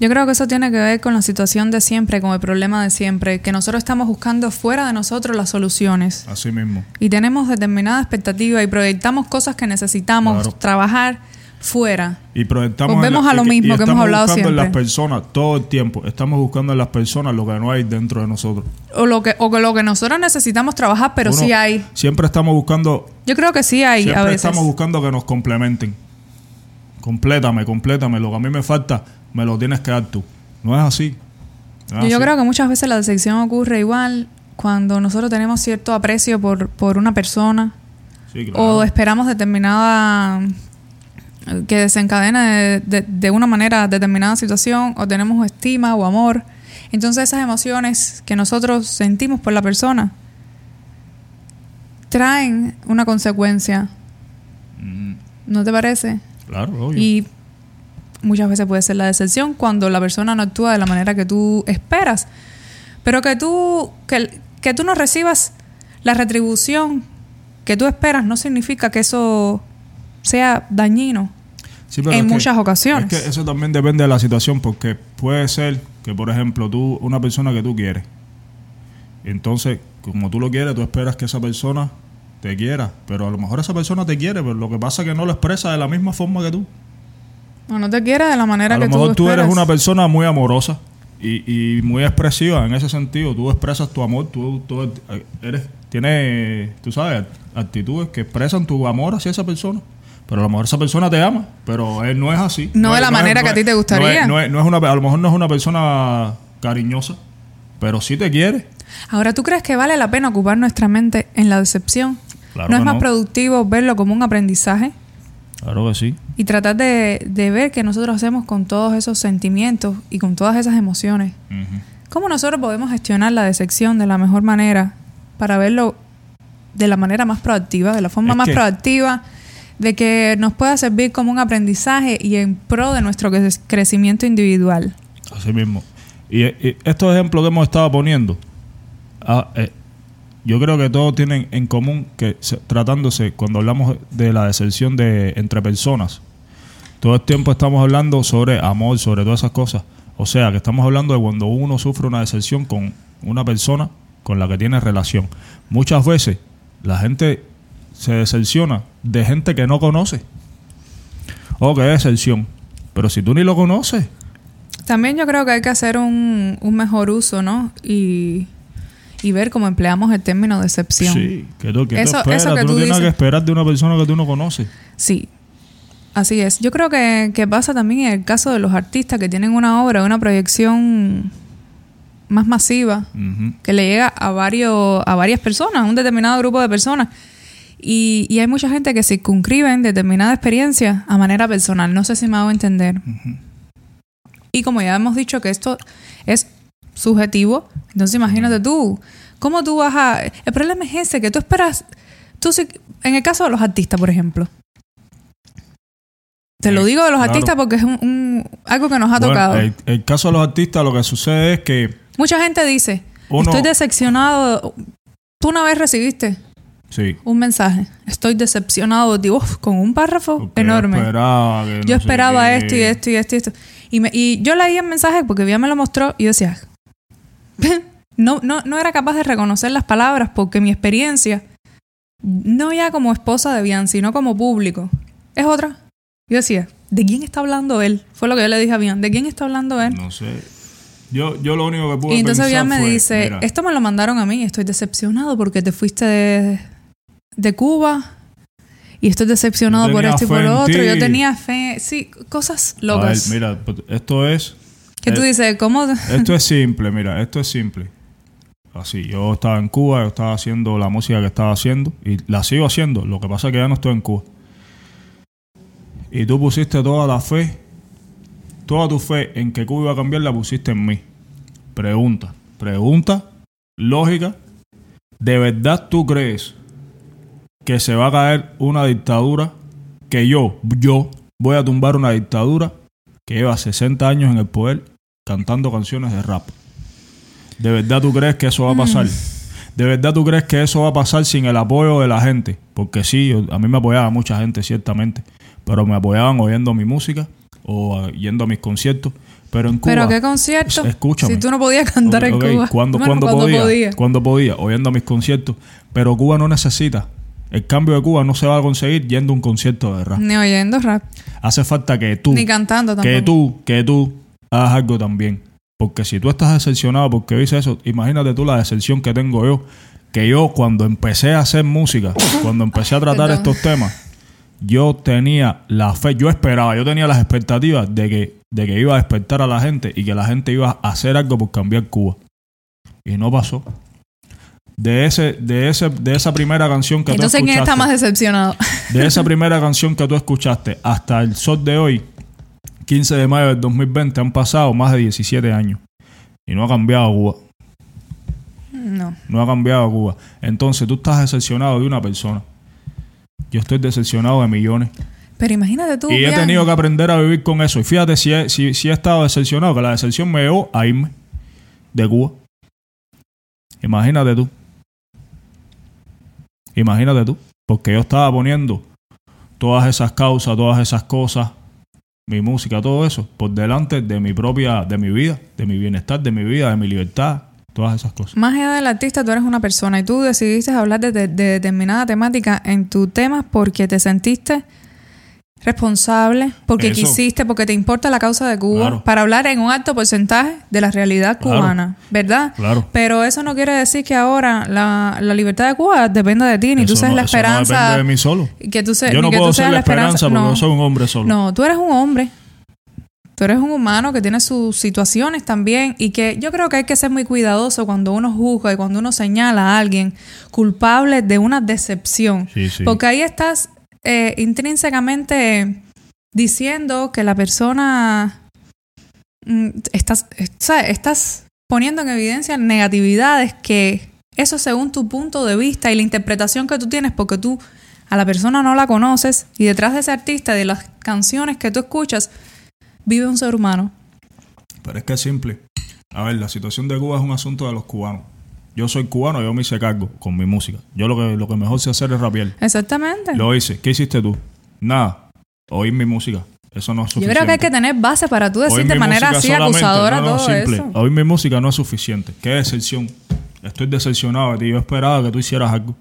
Yo creo que eso tiene que ver con la situación de siempre, con el problema de siempre, que nosotros estamos buscando fuera de nosotros las soluciones. Así mismo. Y tenemos determinada expectativa y proyectamos cosas que necesitamos Claro. trabajar fuera. Y proyectamos Volvemos en la- a lo y y mismo que hemos estamos buscando en las personas todo el tiempo. Estamos buscando en las personas lo que no hay dentro de nosotros. O lo que, o lo que nosotros necesitamos trabajar, pero sí hay. Siempre estamos buscando Yo creo que sí hay Siempre a veces. estamos buscando que nos complementen. Complétame, complétame. Lo que a mí me falta, me lo tienes que dar tú. No es así. No es Yo, yo así. creo que muchas veces la decepción ocurre igual cuando nosotros tenemos cierto aprecio por, por una persona Sí, claro. o esperamos determinada que desencadena de, de- de una manera determinada situación o tenemos estima o amor. Entonces esas emociones que nosotros sentimos por la persona traen una consecuencia. Mm, ¿no te parece? claro, obvio. y muchas veces puede ser la decepción cuando la persona no actúa de la manera que tú esperas. Pero que tú que, que tú no recibas la retribución que tú esperas no significa que eso sea dañino Sí, pero en que- muchas ocasiones. Es que eso también depende de la situación, porque puede ser que, por ejemplo, tú, una persona que tú quieres, entonces, como tú lo quieres, tú esperas que esa persona te quiera, pero a lo mejor esa persona te quiere, pero lo que pasa es que no lo expresa de la misma forma que tú. o no te quiere de la manera a que lo mejor tú, eres una persona muy amorosa y, y muy expresiva en ese sentido. Tú expresas tu amor, tú, tú eres, tienes, tú sabes, actitudes que expresan tu amor hacia esa persona. Pero a lo mejor esa persona te ama, pero él no es así. No de la manera que a ti te gustaría. No es, no es- no es una, a lo mejor no es una persona cariñosa, pero sí te quiere. Ahora, ¿tú crees que vale la pena ocupar nuestra mente en la decepción? Claro ¿No es más productivo verlo como un aprendizaje Claro que sí. y tratar de, de ver qué nosotros hacemos con todos esos sentimientos y con todas esas emociones? ¿Cómo nosotros podemos gestionar la decepción de la mejor manera para verlo de la manera más proactiva, de la forma Es más proactiva, de que nos pueda servir como un aprendizaje y en pro de nuestro cre- crecimiento individual? Así mismo. Y, estos ejemplos que hemos estado poniendo, ah, eh, yo creo que todos tienen en común que se- tratándose, cuando hablamos de la decepción de entre personas, todo el tiempo estamos hablando sobre amor, sobre todas esas cosas. O sea, que estamos hablando de cuando uno sufre una decepción con una persona con la que tiene relación. Muchas veces la gente se decepciona de gente que no conoce. Oh, qué decepción. Pero si tú ni lo conoces, También yo creo que hay que hacer un, un mejor uso, ¿no? Y, y ver cómo empleamos el término decepción. Sí, que tú, que Eso- eso que tú no tienes que esperar de una persona que tú no conoces. Sí, así es. Yo creo que, que pasa también en el caso de los artistas que tienen una obra, una proyección más masiva, que le llega a, varios, a varias personas, a un determinado grupo de personas. Y, y hay mucha gente que circunscriben determinada experiencia a manera personal. No sé si me hago entender. Y como ya hemos dicho que esto es subjetivo, entonces imagínate tú, ¿cómo tú vas a...? El problema es ese, que tú esperas... Tú en el caso de los artistas, por ejemplo. Te lo Eh, digo de los claro. artistas porque es un, un- algo que nos ha Bueno, tocado. el, el caso de los artistas, lo que sucede es que Mucha gente dice, uno... estoy decepcionado. Tú una vez recibiste Sí. un mensaje, estoy decepcionado de Uf, con un párrafo porque enorme. Yo esperaba, que no Yo sé esperaba qué. esto y esto y esto y esto. Y, me- y yo leí el mensaje porque Bian me lo mostró y yo decía, no, no, no era capaz de reconocer las palabras porque mi experiencia, no ya como esposa de Bian, sino como público, es otra. Yo decía, ¿de quién está hablando él? Fue lo que yo le dije a Bian, ¿de quién está hablando él? No sé. Yo, yo lo único que pude Y entonces Bian me fue, dice, mira, esto me lo mandaron a mí, estoy decepcionado porque te fuiste de, de Cuba y estoy decepcionado por esto y por lo otro. Yo tenía fe, sí, cosas a ver, locas. mira, pues, esto es... que tú eh, dices, ¿cómo? Esto es simple, mira, esto es simple. Así, yo estaba en Cuba, yo estaba haciendo la música que estaba haciendo y la sigo haciendo. Lo que pasa es que ya no estoy en Cuba. Y tú pusiste toda la fe, toda tu fe en que Cuba iba a cambiar, la pusiste en mí. Pregunta, pregunta, lógica. ¿De verdad tú crees que se va a caer una dictadura? Que yo, yo, voy a tumbar una dictadura que lleva 60 años en el poder cantando canciones de rap. ¿De verdad tú crees que eso va a pasar? ¿De verdad tú crees que eso va a pasar sin el apoyo de la gente? Porque sí, a mí me apoyaba mucha gente, ciertamente, pero me apoyaban oyendo mi música o yendo a mis conciertos. Pero en Cuba... ¿Pero qué concierto? Escúchame. Si tú no podías cantar en Cuba. ¿Cuándo, Bueno, cuándo cuando podía? podía. ¿Cuándo podía? Oyendo a mis conciertos. Pero Cuba no necesita. El cambio de Cuba no se va a conseguir yendo a un concierto de rap. Ni oyendo rap, Hace falta que tú ni cantando tampoco. que tú, que tú hagas algo también. Porque si tú estás decepcionado porque dices eso, imagínate tú la decepción que tengo yo. Que yo cuando empecé a hacer música, cuando empecé a tratar estos temas, yo tenía la fe, yo esperaba, yo tenía las expectativas de que, de que iba a despertar a la gente y que la gente iba a hacer algo por cambiar Cuba. Y no pasó. De ese, de ese, de esa primera canción que Entonces, tú ¿quién escuchaste, está más decepcionado? de esa primera canción que tú escuchaste hasta el sol de hoy, 15 de mayo del 2020, han pasado más de 17 años. Y no ha cambiado Cuba. no. No ha cambiado Cuba. Entonces tú estás decepcionado de una persona. Yo estoy decepcionado de millones. Pero imagínate tú, y he tenido que aprender a vivir con eso. Y fíjate si he, si, si he estado decepcionado, que la decepción me llevó a irme de Cuba. Imagínate tú. Imagínate tú. Porque yo estaba poniendo todas esas causas, todas esas cosas, mi música, todo eso, por delante de mi propia, de mi vida, de mi bienestar, de mi vida, de mi libertad, todas esas cosas. Más allá del artista, tú eres una persona y tú decidiste hablar de, de- de determinada temática en tu tema porque te sentiste responsable, porque Eso. quisiste, porque te importa la causa de Cuba, Claro. para hablar en un alto porcentaje de la realidad Claro. cubana, ¿verdad? Claro. Pero eso no quiere decir que ahora la, la libertad de Cuba dependa de ti, ni tú Eso seas no- la eso no esperanza. depende de mí solo. que tú se- Yo no que puedo tú ser seas la esperanza porque no. soy un hombre solo. No, tú eres un hombre. Tú eres un humano que tiene sus situaciones también y que yo creo que hay que ser muy cuidadoso cuando uno juzga y cuando uno señala a alguien culpable de una decepción. Sí, sí. Porque ahí estás eh, intrínsecamente diciendo que la persona mm, estás, eh, estás poniendo en evidencia negatividades que eso según tu punto de vista y la interpretación que tú tienes porque tú a la persona no la conoces y detrás de ese artista de las canciones que tú escuchas vive un ser humano. Pero es que es simple. A ver, la situación de Cuba es un asunto de los cubanos. Yo soy cubano, yo me hice cargo con mi música. Yo lo que, lo que mejor sé hacer es rapear. Exactamente. Lo hice. ¿Qué hiciste tú? Nada. Oír mi música. Eso no es Yo suficiente. creo que hay que tener base para tú decir de manera así acusadora no, no, todo simple. eso. Oír mi música no es suficiente. ¿Qué decepción? Estoy decepcionado de ti. Yo esperaba que tú hicieras algo.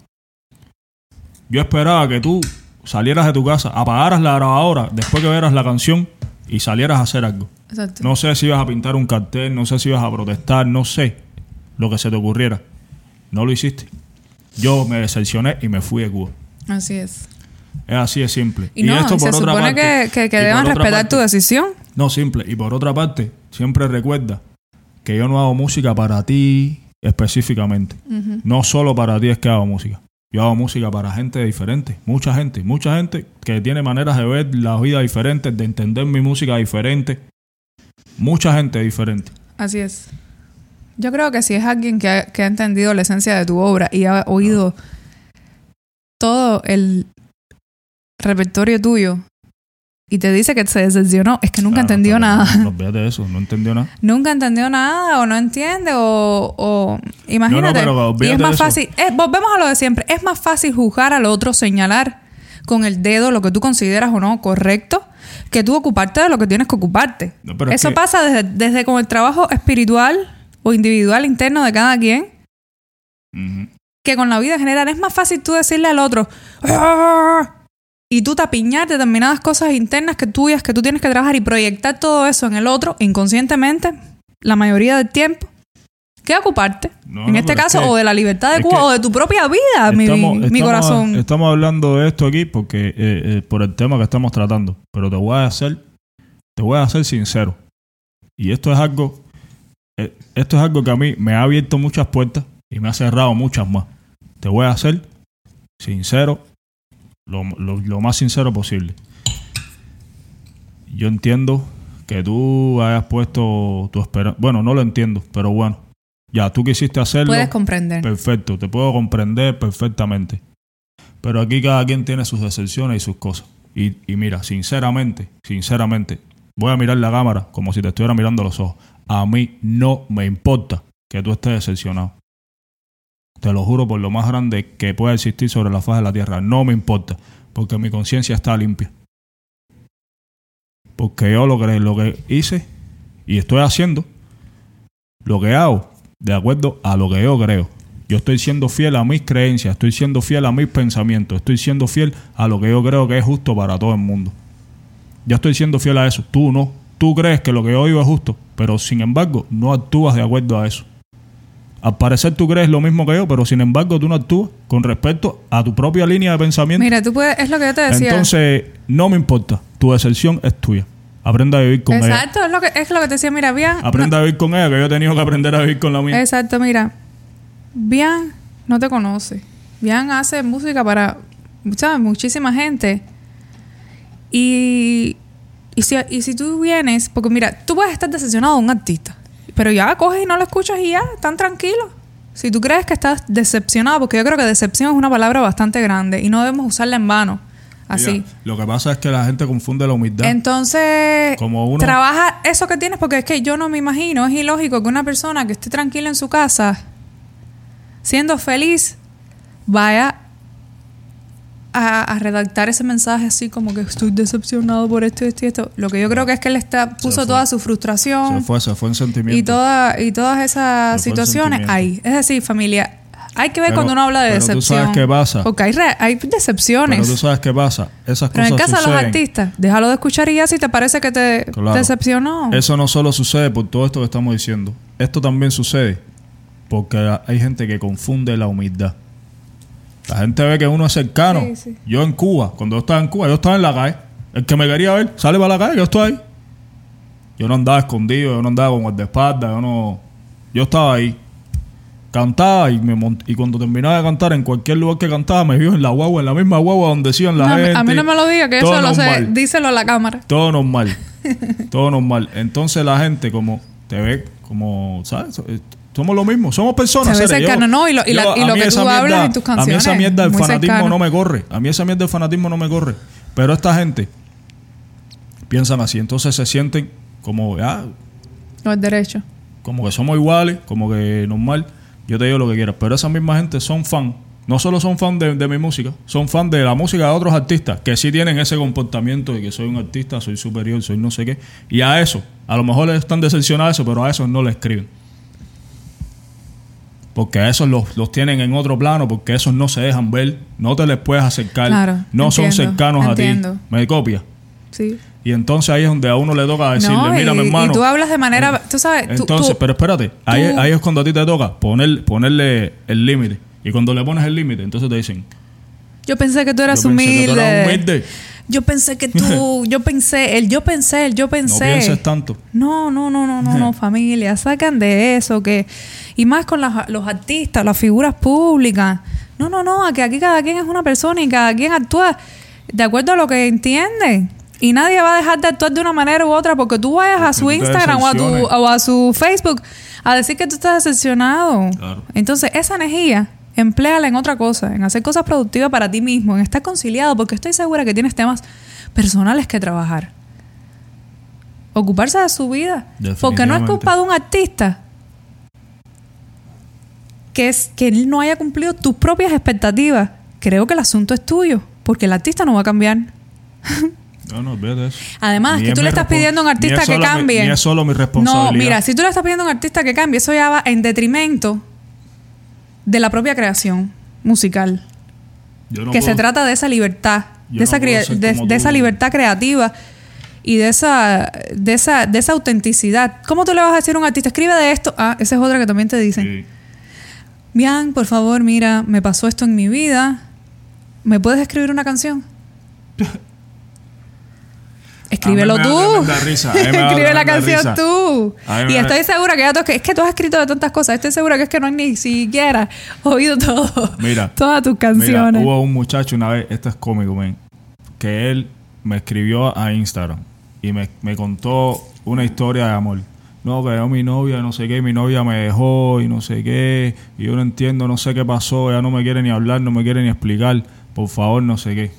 Yo esperaba que tú salieras de tu casa, apagaras la grabadora después que vieras la canción y salieras a hacer algo. Exacto. No sé si ibas a pintar un cartel, no sé si ibas a protestar, no sé lo que se te ocurriera. No lo hiciste. Yo me decepcioné y me fui de Cuba. Así es. Es así de simple. Y, no, se supone que, que, que por deban otra respetar tu parte- decisión. No, simple. Y por otra parte, siempre recuerda que yo no hago música para ti específicamente. No solo para ti es que hago música. Yo hago música para gente diferente, mucha gente, mucha gente que tiene maneras de ver la vida diferentes, de entender mi música diferente. Mucha gente diferente. Así es. Yo creo que si es alguien que ha, que ha entendido la esencia de tu obra y ha oído todo el repertorio tuyo y te dice que se decepcionó, es que nunca Claro, entendió nada. No, no, olvídate de eso, no entendió nada. nunca entendió nada o no entiende o, o- imagínate. pero y es más eso. fácil, eh, volvemos a lo de siempre, es más fácil juzgar al otro, señalar con el dedo lo que tú consideras o no correcto, que tú ocuparte de lo que tienes que ocuparte. No, pero es Eso que- pasa desde, desde con el trabajo espiritual o individual interno de cada quien, que con la vida en general. Es más fácil tú decirle al otro "Ah", y tú tapiñar determinadas cosas internas que tuyas, que tú tienes que trabajar y proyectar todo eso en el otro inconscientemente, la mayoría del tiempo, que ocuparte. No, en no, este es caso, que- o de la libertad de Cuba o de tu propia vida, mi, Estamos- mi estamos- corazón. Estamos hablando de esto aquí porque eh, eh, por el tema que estamos tratando. Pero te voy a hacer, te voy a ser sincero. Y esto es algo, esto es algo que a mí me ha abierto muchas puertas y me ha cerrado muchas más. Te voy a hacer sincero, lo, lo- lo más sincero posible. Yo entiendo que tú hayas puesto tu esperanza. Bueno, no lo entiendo, pero bueno. Ya, tú quisiste hacerlo. Puedes comprender. Perfecto, te puedo comprender perfectamente. Pero aquí cada quien tiene sus decepciones y sus cosas. Y, y mira, sinceramente, sinceramente, voy a mirar la cámara como si te estuviera mirando los ojos. A mí no me importa que tú estés decepcionado. Te lo juro por lo más grande que pueda existir sobre la faz de la tierra. No me importa, porque mi conciencia está limpia. Porque yo lo que, lo que hice y estoy haciendo, lo que hago, de acuerdo a lo que yo creo. Yo estoy siendo fiel a mis creencias, estoy siendo fiel a mis pensamientos, estoy siendo fiel a lo que yo creo que es justo para todo el mundo. Yo estoy siendo fiel a eso, tú no. Tú crees que lo que yo digo es justo, pero sin embargo no actúas de acuerdo a eso. Al parecer tú crees lo mismo que yo, pero sin embargo tú no actúas con respecto a tu propia línea de pensamiento. Mira, tú puedes, es lo que yo te decía. Entonces, no me importa, tu decepción es tuya. Aprenda a vivir con ella. Exacto, es lo que es lo que te decía, mira, bien. Aprenda a vivir con ella, que yo he tenido que aprender a vivir con la mía. Exacto, mira. Bian no te conoce. Bian hace música para ¿sabes? muchísima gente. Y, y, si, y si tú vienes, porque mira, tú puedes estar decepcionado de un artista, pero ya coges y no lo escuchas y ya, tan tranquilo. Si tú crees que estás decepcionado, porque yo creo que decepción es una palabra bastante grande y no debemos usarla en vano. Así. Lo que pasa es que la gente confunde la humildad. Entonces, Como uno- trabaja eso que tienes, porque es que yo no me imagino, es ilógico que una persona que esté tranquila en su casa, siendo feliz, vaya a, a redactar ese mensaje así como que estoy decepcionado por esto y esto y esto. Lo que yo creo que es que él está, puso toda su frustración se fue, se fue en sentimiento. y, toda, y todas esas situaciones ahí. Es decir, familia, hay que ver Pero- cuando uno habla de pero tú decepción. sabes qué pasa. Porque hay, re- hay decepciones. Pero tú sabes qué pasa. Esas Pero en caso de los artistas, déjalo de escuchar y ya si te parece que te Claro. decepcionó. Eso no solo sucede por todo esto que estamos diciendo. Esto también sucede porque hay gente que confunde la humildad. La gente ve que uno es cercano. Sí, sí. Yo en Cuba, cuando yo estaba en Cuba, yo estaba en la calle. El que me quería ver, sale para la calle, yo estoy ahí. Yo no andaba escondido, yo no andaba con guardaespaldas, yo no... Yo estaba ahí. Cantaba y me mont- y cuando terminaba de cantar en cualquier lugar que cantaba me vio en la guagua, en la misma guagua donde decían la No, gente. a mí no me lo diga, que eso lo sé. Díselo a la cámara. Todo normal. todo normal. Entonces la gente como te ve como, ¿sabes? Somos lo mismo, somos personas. Se ve ¿no? Y lo- y la- y lo que tú hablas en tus A mí esa canciones, mierda del fanatismo cercano. no me corre. A mí esa mierda del fanatismo no me corre. Pero esta gente piensan así, entonces se sienten como, ah, No es derecho. como que somos iguales, como que normal, yo te digo lo que quieras. Pero esa misma gente son fan. No solo son fan de, de mi música, son fan de la música de otros artistas que sí tienen ese comportamiento de que soy un artista, soy superior, soy no sé qué. Y a eso, a lo mejor están decepcionados de eso, pero a esos no le escriben. Porque a esos los, los tienen en otro plano, porque esos no se dejan ver, no te les puedes acercar, Claro, no son entiendo, cercanos a ti. ¿Me copias? Sí. Y entonces ahí es donde a uno le toca decirle, no, mira, mi hermano. y tú hablas de manera, tú sabes, tú- Entonces, tú- pero espérate, ahí, ahí es cuando a ti te toca poner, ponerle el límite. Y cuando le pones el límite, entonces te dicen, yo pensé que tú eras yo pensé que tú eras humilde. Yo pensé que tú, yo pensé, el yo pensé, el yo No pensé. pienses tanto. No, no, no, no, no, no, familia, sacan de eso que y más con las- los artistas, las figuras públicas. No, no, no, que aquí cada quien es una persona y cada quien actúa de acuerdo a lo que entiende. Y nadie va a dejar de actuar de una manera u otra porque tú vayas a su Instagram o a, tu, o a su Facebook a decir que tú estás decepcionado. Claro. Entonces, esa energía, empléala en otra cosa, en hacer cosas productivas para ti mismo, en estar conciliado, porque estoy segura que tienes temas personales que trabajar. Ocuparse de su vida. Porque no es culpa de un artista que es que él no haya cumplido tus propias expectativas. Creo que el asunto es tuyo, porque el artista no va a cambiar. No, no, eso. Además, Ni que tú le estás pidiendo a un artista que mi- cambie. ni es solo mi responsabilidad. No, mira, si tú le estás pidiendo a un artista que cambie, eso ya va en detrimento de la propia creación musical. Yo no que se trata de esa libertad, Yo de esa, no de, de libertad creativa y de esa, de esa, de esa autenticidad. ¿Cómo tú le vas a decir a un artista, escribe de esto? Ah, esa es otra que también te dicen. Sí. Bian, por favor, mira, me pasó esto en mi vida. ¿Me puedes escribir una canción? Escríbelo A mí me da tú. tremenda risa, a mí me da Escribe la canción risa. tú. A mí me Y da- estoy segura que ya tú, es que tú has escrito de tantas cosas. Estoy segura que es que no has ni siquiera oído todo. Mira, todas tus Mira, canciones. hubo un muchacho una vez, esto es cómico, man, que él me escribió a Instagram y me, me contó una historia de amor. No, que yo mi novia, no sé qué, mi novia me dejó y no sé qué, y yo no entiendo, no sé qué pasó, ella no me quiere ni hablar, no me quiere ni explicar, por favor, no sé qué.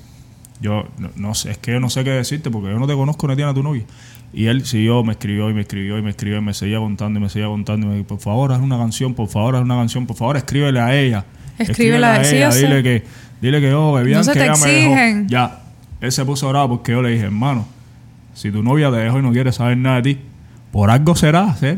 Yo no, no sé, es que yo no sé qué decirte porque yo no te conozco ni tiene a tu novia. Y él siguió, me escribió y me escribió y me escribió y me seguía contando y me seguía contando. Y me dijo, por favor, haz una canción, por favor, haz una canción, por favor, escríbele a ella. Escríbele a- ella, dile que, dile que yo, bien, se que te ella me dejó. exigen. Ya, él se puso bravo porque yo le dije, hermano, si tu novia te dejó y no quiere saber nada de ti, por algo será, ¿sí?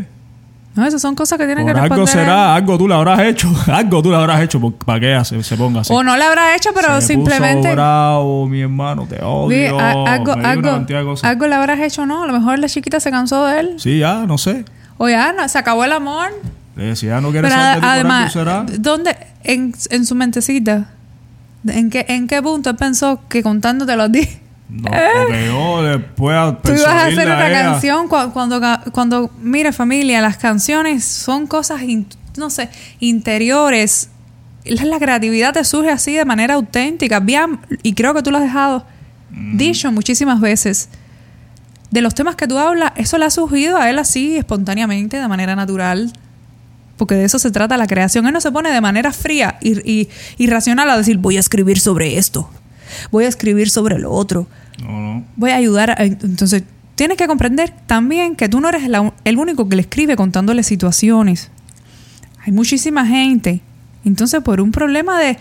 No, esas son cosas que tienen Por que algo responder. será, algo tú le habrás hecho, algo tú le habrás hecho para que se, se ponga así. O no le habrá hecho, pero Se simplemente. Puso bravo, mi hermano, te odio. a- algo, algo, algo le habrás hecho, ¿no? A lo mejor la chiquita se cansó de él. Sí, ya, no sé. O ya, no, se acabó el amor. Decía, ya no quiere Pero saber de algo además, será. ¿dónde, en, en su mentecita, en qué, en qué punto él pensó que contándotelo a ti, No, porque yo le pueda tú ibas a hacer una ella. canción cu- cuando, cuando, mire familia, las canciones son cosas, in- no sé, interiores. La, la creatividad te surge así de manera auténtica. Bien, y creo que tú lo has dejado Mm. dicho muchísimas veces. De los temas que tú hablas, eso le ha surgido a él así, espontáneamente, de manera natural. Porque de eso se trata la creación. Él no se pone de manera fría y, y, y racional a decir, voy a escribir sobre esto. Voy a escribir sobre lo otro No, no. voy a ayudar. a- entonces, tienes que comprender también que tú no eres la- el único que le escribe contándole situaciones. Hay muchísima gente. Entonces, por un problema de,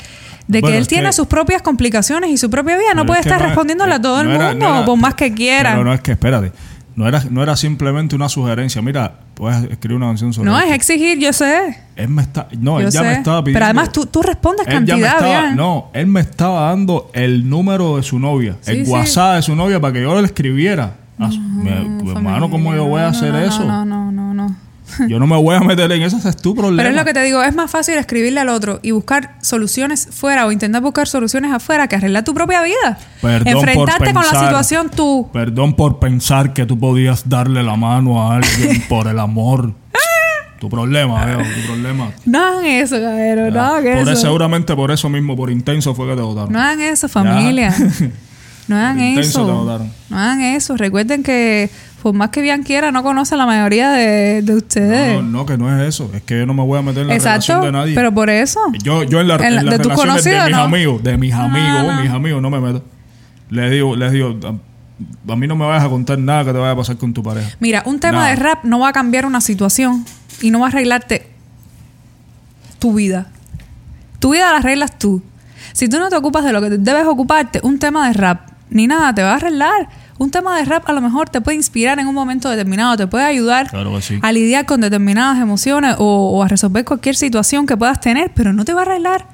de Bueno, que él tiene que- sus propias complicaciones y su propia vida, no puede es estar no respondiéndole a eh, todo el no era- mundo, era- por más que quiera. Pero No, no es que, espérate. No era, no era simplemente una sugerencia. Mira, puedes escribir una canción sobre es esto. exigir, yo sé. Él me está... No, yo él ya sé. me estaba pidiendo... Pero además tú, tú respondes Él ya me cantidad, estaba, bien. no, él me estaba dando el número de su novia, Sí, el sí. WhatsApp de su novia para que yo le escribiera. A su- No, hermano, ¿cómo yo voy a no, hacer no, no, eso? No, no, no, no. Yo no me voy a meter en eso, ese es tu problema. Pero es lo que te digo, es más fácil escribirle al otro y buscar soluciones fuera o intentar buscar soluciones afuera que arreglar tu propia vida. Perdón por Enfrentarte con la pensar- situación tú. Perdón por pensar que tú podías darle la mano a alguien por el amor. Tu problema, veo, tu problema. No hagan eso, caballero, no hagan por eso. eso, seguramente por eso mismo, por intenso fue que te votaron. No hagan eso, familia. No hagan intenso eso. te votaron. No hagan eso. Recuerden que por más que bien quiera, no conoce a la mayoría de, de ustedes. No, no, que no es eso. Es que yo no me voy a meter en la Exacto. relación de nadie. Pero por eso. Yo, yo en, la, En la- en las de de mis ¿no? amigos, de mis amigos, mis amigos, no me meto. Les digo, les digo, a, a mí no me vayas a contar nada que te vaya a pasar con tu pareja. Mira, un tema Nada. de rap no va a cambiar una situación y no va a arreglarte tu vida. Tu vida la arreglas tú. Si tú no te ocupas de lo que debes ocuparte, un tema de rap ni nada te va a arreglar. Un tema de rap a lo mejor te puede inspirar en un momento determinado, te puede ayudar Claro que sí. a lidiar con determinadas emociones o, o a resolver cualquier situación que puedas tener, pero no te va a arreglar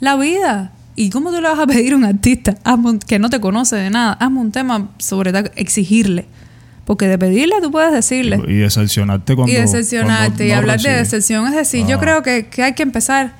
la vida. ¿Y cómo tú le vas a pedir a un artista que no te conoce de nada? Hazme un tema sobre exigirle. Porque de pedirle tú puedes decirle. Y decepcionarte cuando. y decepcionarte cuando y hablar de decepción. Es decir, yo Ah. creo que, que hay que empezar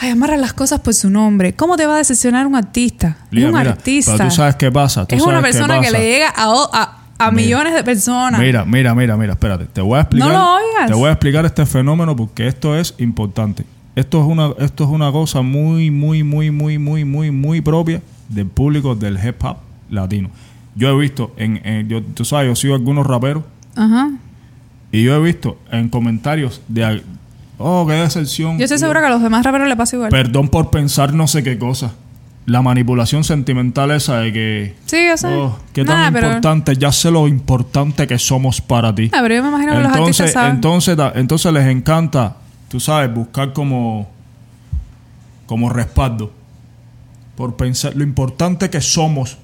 a llamar a las cosas por su nombre. ¿Cómo te va a decepcionar un artista? Lía, un mira, artista. Pero tú sabes qué pasa. tú es una sabes persona que le llega a, a, millones de personas. Mira, mira, mira, mira, espérate. Te voy a explicar. No lo oigas. Te voy a explicar este fenómeno porque esto es importante. Esto es una, esto es una cosa muy, muy, muy, muy, muy, muy, muy propia del público del hip hop latino. Yo he visto, en, en- yo, tú sabes, yo sigo algunos raperos Ajá. y yo he visto en comentarios de, oh, qué decepción. Yo estoy segura que a los demás raperos le pasa igual. Perdón por pensar no sé qué cosa. La manipulación sentimental esa de que, sí, yo sé. oh, qué tan pero- importante, ya sé lo importante que somos para ti. Ah, pero yo me imagino que los artistas Entonces, saben. entonces, entonces les encanta, tú sabes, buscar como, como respaldo. Por pensar lo importante que somos.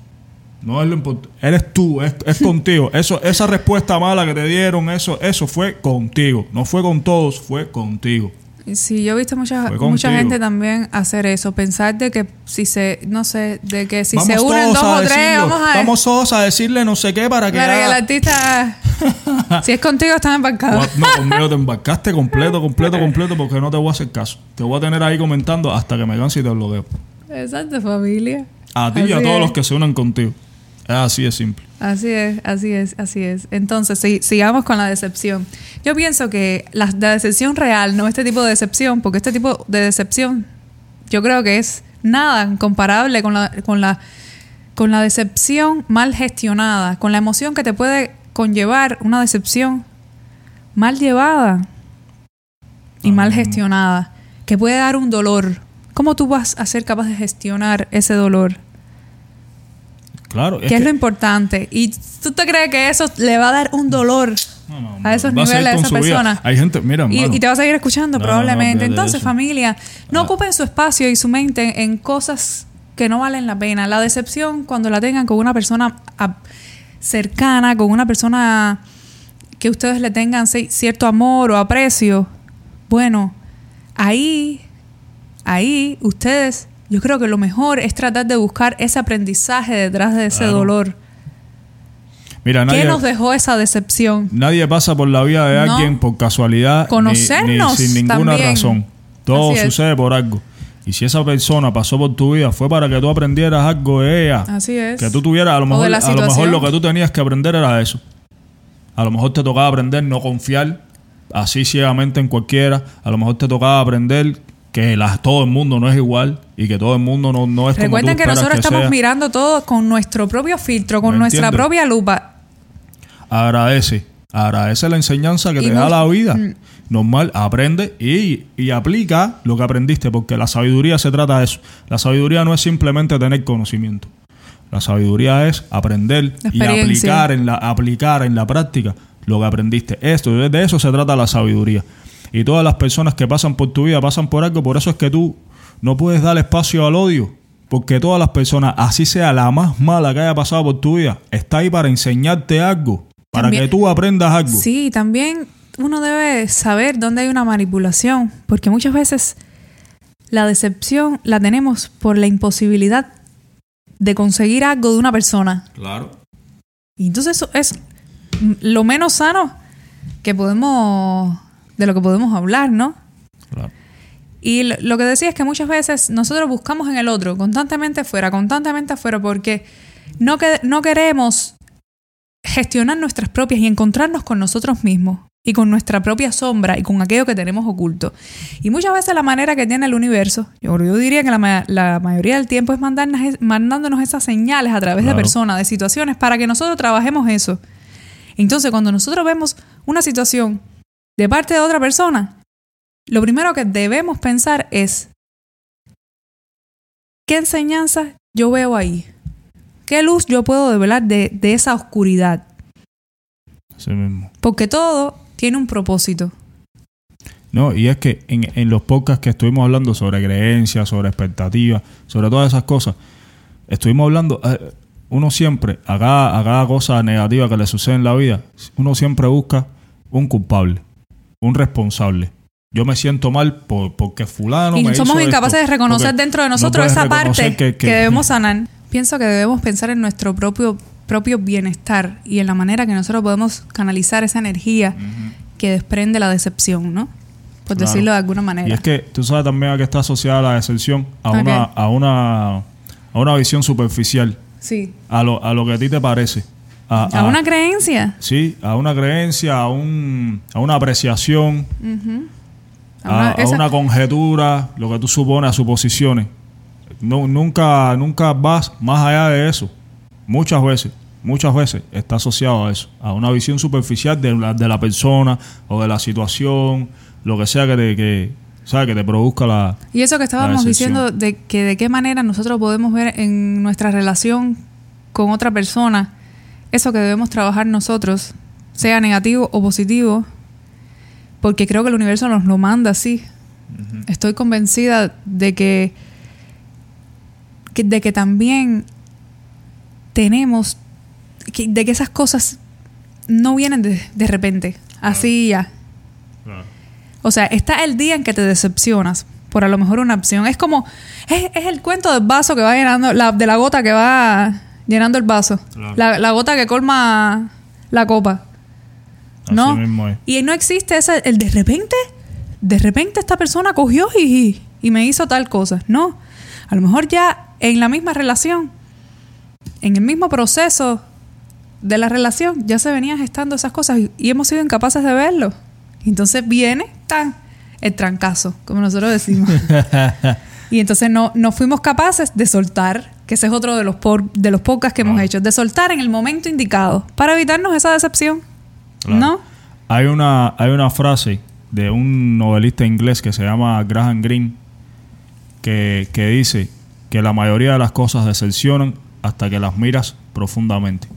No es lo importante. Eres tú, es, es contigo. Eso, esa respuesta mala que te dieron, eso, eso fue contigo. No fue con todos, fue contigo. Sí, yo he visto mucha, mucha gente también hacer eso, pensar de que si se, no sé, de que si se unen dos o tres, vamos a Vamos todos a decirle no sé qué para que. para que el artista, si es contigo, están embarcados. No, conmigo te embarcaste completo, completo, completo, porque no te voy a hacer caso. Te voy a tener ahí comentando hasta que me canse y te bloqueo. Exacto, familia. A ti y a todos es. los que se unan contigo. Es así de simple. Así es, así es, así es. Entonces, si- sigamos con la decepción. Yo pienso que la, la decepción real, no este tipo de decepción, porque este tipo de decepción yo creo que es nada comparable con la, con la, con la decepción mal gestionada, con la emoción que te puede conllevar una decepción mal llevada y mal gestionada, que puede dar un dolor. ¿Cómo tú vas a ser capaz de gestionar ese dolor? Claro. ¿Qué es, lo importante? ¿Y tú te crees que eso le va a dar un dolor No, no, a esos a niveles a esa vida. persona? Hay gente, mira, y, te va a seguir escuchando probablemente. Entonces, familia, no Ah. ocupen su espacio y su mente en cosas que no valen la pena. La decepción, cuando la tengan con una persona cercana, con una persona que ustedes le tengan ci- cierto amor o aprecio, bueno, ahí, ahí ustedes, yo creo que lo mejor es tratar de buscar ese aprendizaje detrás de ese Claro. dolor. mira, nadie, ¿Qué nos dejó esa decepción? nadie pasa por la vida de No. alguien por casualidad Conocernos ni, sin ninguna también. razón. Todo sucede por algo. Y si esa persona pasó por tu vida fue para que tú aprendieras algo de ella. Así es. Que tú tuvieras, a lo mejor, a lo mejor lo que tú tenías que aprender era eso. A lo mejor te tocaba aprender no confiar así ciegamente en cualquiera. A lo mejor te tocaba aprender que la- todo el mundo no es igual y que todo el mundo no, no es como Recuerden tú que nosotros estamos sea. mirando todo con nuestro propio filtro, con ¿Me nuestra entiendes? propia lupa. Agradece. Agradece la enseñanza que Y te da la vida. Mm. Normal, aprende y, y aplica lo que aprendiste, porque la sabiduría se trata de eso. La sabiduría no es simplemente tener conocimiento. La sabiduría es aprender y aplicar en la aplicar en la práctica lo que aprendiste. Esto de eso se trata la sabiduría. Y todas las personas que pasan por tu vida pasan por algo, por eso es que tú no puedes dar espacio al odio, porque todas las personas, así sea la más mala que haya pasado por tu vida, está ahí para enseñarte algo, para También- que tú aprendas algo. Sí, también uno debe saber dónde hay una manipulación, porque muchas veces la decepción la tenemos por la imposibilidad de conseguir algo de una persona. Claro. Y entonces eso es lo menos sano que podemos, de lo que podemos hablar, ¿no? claro. Y lo, lo que decía es que muchas veces nosotros buscamos en el otro, constantemente afuera, constantemente afuera, porque no, que, no queremos gestionar nuestras propias y encontrarnos con nosotros mismos y con nuestra propia sombra y con aquello que tenemos oculto. Y muchas veces la manera que tiene el universo, yo, yo diría que la, la mayoría del tiempo es mandarnos, mandándonos esas señales a través de personas, de situaciones, para que nosotros trabajemos eso. Entonces, cuando nosotros vemos una situación de parte de otra persona, lo primero que debemos pensar es, ¿qué enseñanza yo veo ahí? ¿Qué luz yo puedo develar de, de esa oscuridad? Mismo. Porque todo tiene un propósito. No, y es que en, en los podcasts que estuvimos hablando sobre creencias, sobre expectativas, sobre todas esas cosas, estuvimos hablando, eh, uno siempre, a cada, a cada cosa negativa que le sucede en la vida, uno siempre busca un culpable, un responsable. Yo me siento mal por, porque fulano y me somos hizo incapaces esto. de reconocer dentro de no nosotros esa parte que, que- que- debemos sanar. Pienso que debemos pensar en nuestro propio, propio bienestar y en la manera que nosotros podemos canalizar esa energía que desprende la decepción, ¿no? Por Claro. decirlo de alguna manera. Y es que tú sabes también a qué está asociada la decepción, a, ¿A una, a, una, a una visión superficial, sí. a lo, a lo que a ti te parece. A, A una creencia. Sí, a una creencia, a, un, a una apreciación, a, A una- a esa- una conjetura, lo que tú supones, a suposiciones. No, nunca, nunca vas más allá de eso. Muchas veces. muchas veces está asociado a eso, a una visión superficial de la, de la persona o de la situación, lo que sea que te, que, ¿sabes? que te produzca la... Y eso que estábamos diciendo de que de qué manera nosotros podemos ver en nuestra relación con otra persona eso que debemos trabajar nosotros, sea negativo o positivo, porque creo que el universo nos lo manda así. Estoy convencida de que, que- de que también tenemos que- de que esas cosas no vienen de, de repente, así ya. O sea, está el día en que te decepcionas por a lo mejor una opción. Es como, es, es el cuento del vaso que va llenando, la, de la gota que va llenando el vaso. Claro. La, la gota que colma la copa. Así ¿No? mismo es. Y no existe ese, el de repente, de repente esta persona cogió y, y me hizo tal cosa. No. A lo mejor ya en la misma relación, en el mismo proceso de la relación, ya se venían gestando esas cosas y, y hemos sido incapaces de verlo. Entonces viene tan el trancazo, como nosotros decimos. y entonces no, no fuimos capaces de soltar, que ese es otro de los, por- de los podcasts que hemos Claro. hecho, de soltar en el momento indicado para evitarnos esa decepción. Claro. ¿No? Hay una, hay una frase de un novelista inglés que se llama Graham Greene que, que dice que la mayoría de las cosas decepcionan hasta que las miras profundamente.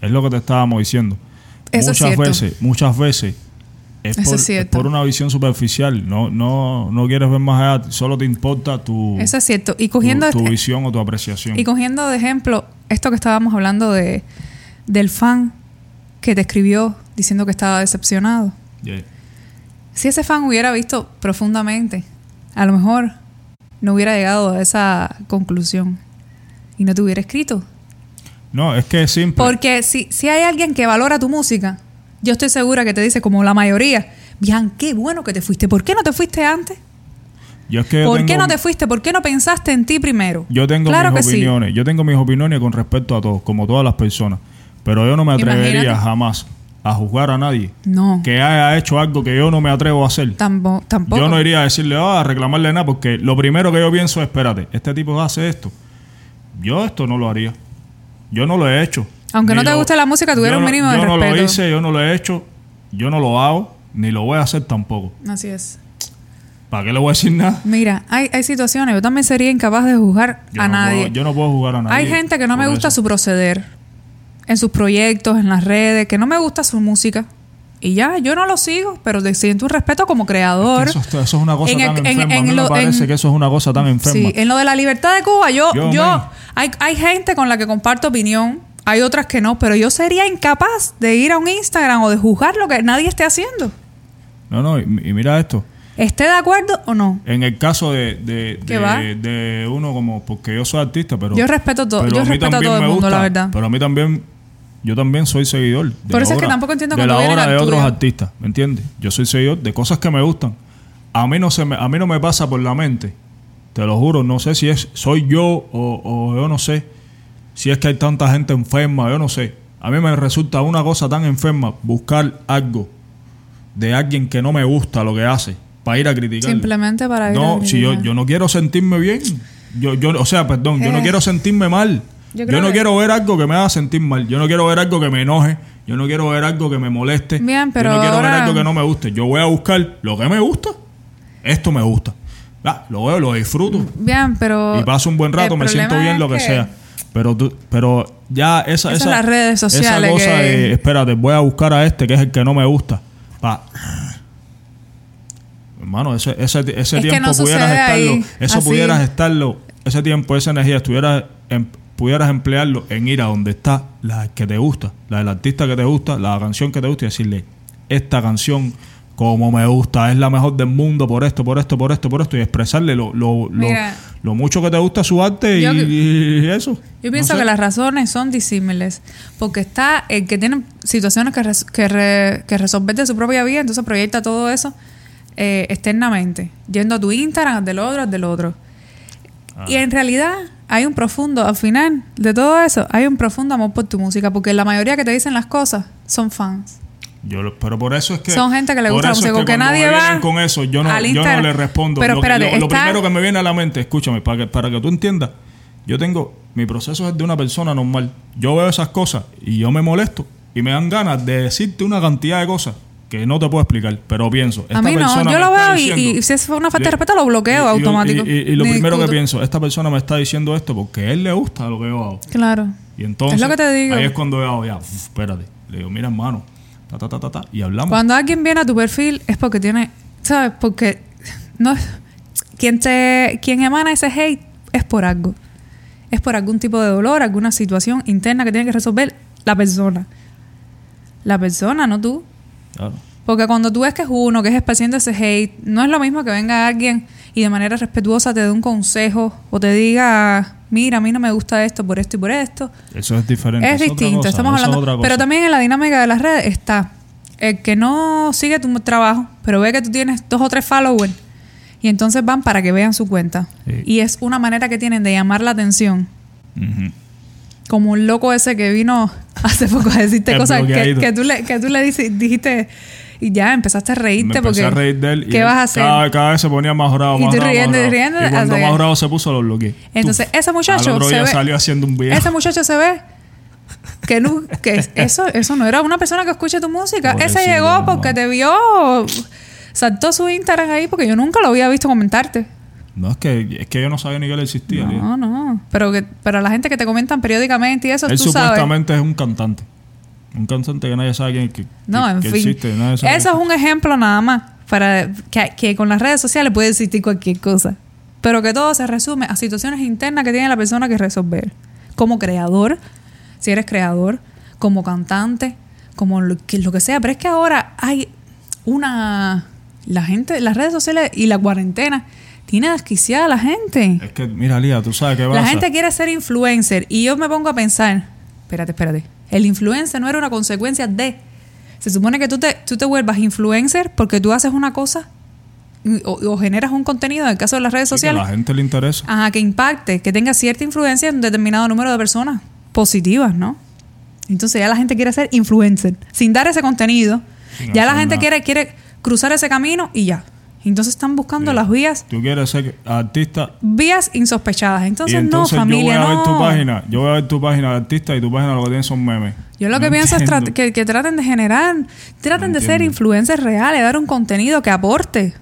Es lo que te estábamos diciendo. Eso muchas veces, muchas veces es Eso por, es cierto. por una visión superficial. No, no, no quieres ver más allá, solo te importa tu, Eso es cierto. Y cogiendo, tu este- visión o tu apreciación. y cogiendo de ejemplo esto que estábamos hablando de del fan que te escribió diciendo que estaba decepcionado. Yeah. Si ese fan hubiera visto profundamente, a lo mejor no hubiera llegado a esa conclusión y no te hubiera escrito. No, es que es simple. Porque si, si hay alguien que valora tu música, yo estoy segura que te dice, como la mayoría, Bian, qué bueno que te fuiste. ¿Por qué no te fuiste antes? Yo es que yo ¿Por qué no te fuiste? ¿Por qué no pensaste en ti primero? Yo tengo claro mis que sí. opiniones. Yo tengo mis opiniones con respecto a todos, como todas las personas. Pero yo no me atrevería Imagínate. jamás a juzgar a nadie No, que haya hecho algo que yo no me atrevo a hacer. tampo- tampoco. Yo no iría a decirle, ah, a reclamarle nada, porque lo primero que yo pienso es, espérate, este tipo hace esto. Yo esto no lo haría. Yo no lo he hecho. Aunque no te lo- guste la música, tuviera un no- mínimo de Yo no lo respeto. hice, yo no lo he hecho, yo no lo hago, ni lo voy a hacer tampoco. Así es. ¿Para qué le voy a decir nada? Mira, hay, hay situaciones, yo también sería incapaz de juzgar Yo a no nadie. puedo- yo no puedo jugar a nadie. hay gente que no me gusta eso. su proceder en sus proyectos, en las redes, que no me gusta su música. Y ya, yo no lo sigo, pero le siento un respeto como creador. Eso, eso es una cosa En tan en- enferma. en a mí lo- me parece que eso es una cosa tan enferma. Sí, en lo de la libertad de Cuba, yo, Yo, yo, hay, hay gente con la que comparto opinión, hay otras que no, pero yo sería incapaz de ir a un Instagram o de juzgar lo que nadie esté haciendo. No, no, y, y mira esto. ¿Esté de acuerdo o no? En el caso de, de, ¿Qué de- uno como, porque yo soy artista, pero... Yo respeto todo- pero yo respeto a todo el mundo, la gusta, verdad. Pero a mí también, yo también soy seguidor. De Por la eso es que tampoco entiendo De la obra de otros artistas, ¿me entiendes? Yo soy seguidor de cosas que me gustan. A mí no se me, a mí no me pasa por la mente. Te lo juro, no sé si es soy yo o, o yo no sé. Si es que hay tanta gente enferma, yo no sé. A mí me resulta una cosa tan enferma buscar algo de alguien que no me gusta lo que hace para ir a criticar. Simplemente para ir No, a si yo, yo no quiero sentirme bien. Yo, yo, o sea, perdón, yo no Eh. quiero sentirme mal. Yo no que- quiero ver algo que me haga sentir mal. Yo no quiero ver algo que me enoje. Yo no quiero ver algo que me moleste. Bien, pero yo no quiero ver algo que no me guste. Yo voy a buscar lo que me gusta. Esto me gusta. Ah, lo veo, lo disfruto. Bien, pero... y paso un buen rato, me siento bien, lo que, sea. Pero tú, pero ya esa, Esas esa, las redes sociales esa cosa que- de, espérate, voy a buscar a este que es el que no me gusta. Pa. Hermano, ese, ese, ese Es tiempo no pudieras estarlo, ahí, eso así. pudieras estarlo, ese tiempo, esa energía, estuvieras, em- pudieras emplearlo en ir a donde está la que te gusta, la del artista que te gusta, la canción que te gusta y decirle, esta canción como me gusta, es la mejor del mundo por esto, por esto, por esto, por esto, y expresarle lo, lo, lo, mucho que te gusta su arte Yo- y, y eso. Yo pienso No sé. que las razones son disímiles, porque está el que tiene situaciones que, res- que, re- que resolver de su propia vida, entonces proyecta todo eso eh, externamente, yendo a tu Instagram, al del otro, al del otro. Ah. Y en realidad hay un profundo, al final de todo eso, hay un profundo amor por tu música, porque la mayoría que te dicen las cosas son fans. Yo lo- pero por eso es que Son gente que le gusta la eso es música, que nadie va con eso yo no, yo no le respondo Pero lo, espérate, lo- lo está- primero que me viene a la mente escúchame para que, para que tú entiendas Yo tengo, mi proceso es de una persona normal. Yo veo esas cosas y yo me molesto y me dan ganas de decirte una cantidad de cosas que no te puedo explicar, pero pienso. A esta mí no, yo lo veo y, diciendo- y si es una falta de respeto lo bloqueo y- automático. Y, lo Ni primero que pienso, esta persona me está diciendo esto porque a él le gusta lo que yo hago. Claro. Y entonces, Es lo que te digo. ahí es cuando yo hago, ya, uf, espérate. Le digo, mira, hermano, ta, ta, ta, ta, ta, y hablamos. Cuando alguien viene a tu perfil es porque tiene, ¿sabes? Porque no es quien te quien emana ese hate es por algo. Es por algún tipo de dolor, alguna situación interna que tiene que resolver la persona. La persona, no tú. Claro. Porque cuando tú ves que es uno que es esparciendo ese hate, no es lo mismo que venga alguien y de manera respetuosa te dé un consejo o te diga, mira, a mí no me gusta esto por esto y por esto. Eso es diferente. Es distinto, cosa, estamos es hablando. otra cosa. Pero también en la dinámica de las redes está el que no sigue tu trabajo, pero ve que tú tienes dos o tres followers y entonces van para que vean su cuenta. Sí. Y es una manera que tienen de llamar la atención. Como un loco ese que vino hace poco a decirte cosas que, que tú le, que tú le dijiste y ya empezaste a reírte Me porque empecé a reír de él. y ¿qué él vas a hacer? Cada, cada vez se ponía más bravo, Y más tú bravo, riendo, más riendo, Y cuando más bravo se puso, lo bloqueé. Entonces, Tuf. ese muchacho Al otro se día ve- salió haciendo un video. Ese muchacho se ve que, no, que eso, eso no era una persona que escuche tu música. Ese llegó porque te vio, saltó su Instagram ahí porque yo nunca lo había visto comentarte. No, es que, es que yo no sabía ni que él existía. No, no. Pero, que, pero la gente que te comentan periódicamente y eso, Él tú sabes. supuestamente es un cantante. Un cantante que nadie sabe quién que, No, que- en que fin. existe. nadie sabe Eso es un ejemplo nada más para que, que con las redes sociales puede existir cualquier cosa. Pero que todo se resume a situaciones internas que tiene la persona que resolver. Como creador, si eres creador, como cantante, como lo que, lo que sea. Pero es que ahora hay una... La gente, las redes sociales y la cuarentena tiene desquiciada a la gente. Es que, mira, Lía, tú sabes qué pasa. La gente quiere ser influencer y yo me pongo a pensar, espérate, espérate, el influencer no era una consecuencia de... Se supone que tú te, tú te vuelvas influencer porque tú haces una cosa y- o, o generas un contenido, en el caso de las redes Sí, que a sociales, la gente le interesa. ajá, que impacte, que tenga cierta influencia en un determinado número de personas positivas, ¿no? Entonces ya la gente quiere ser influencer, sin dar ese contenido. Sin ya la gente nada. quiere, quiere cruzar ese camino y ya. Entonces están buscando las vías, Tú quieres ser artista. vías insospechadas. Entonces, no, familia, yo voy a ver no. tu página. Yo voy a ver tu página de artista y tu página lo que tiene son memes. Yo lo que No pienso es que, que traten de generar, traten No de ser influencers reales, dar un contenido que aporte,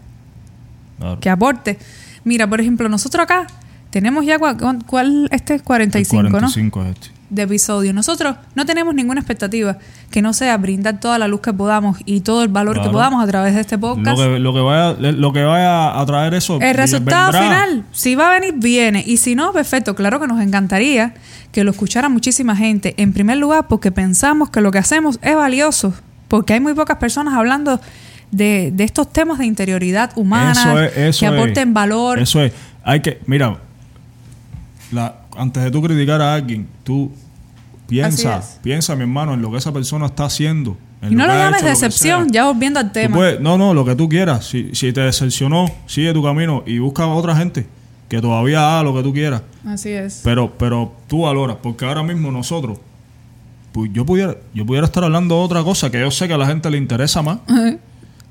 Claro. que aporte. Mira, por ejemplo, nosotros acá tenemos ya, ¿cuál? Este es 45, El 45 es este. De episodio. Nosotros no tenemos ninguna expectativa que no sea brindar toda la luz que podamos y todo el valor que podamos a través de este Lo podcast. que, lo, que vaya, lo que vaya a traer eso. El resultado vendrá. final, si va a venir, viene. Y si no, perfecto. Claro que nos encantaría que lo escuchara muchísima gente. En primer lugar, porque pensamos que lo que hacemos es valioso. Porque hay muy pocas personas hablando de, de estos temas de interioridad humana Eso es, eso que es. aporten valor. Eso es. Hay que, mira, la, antes de tú criticar a alguien, tú piensa, piensa, mi hermano, en lo que esa persona está haciendo. en y no lo llames hecho, lo que decepción, sea. ya volviendo al tema. puedes- no, no, lo que tú quieras. Si, si te decepcionó, sigue tu camino y busca a otra gente que todavía haga lo que tú quieras. Así es. Pero, pero tú valoras, porque ahora mismo nosotros, pues yo pudiera, yo pudiera estar hablando de otra cosa que yo sé que a la gente le interesa más.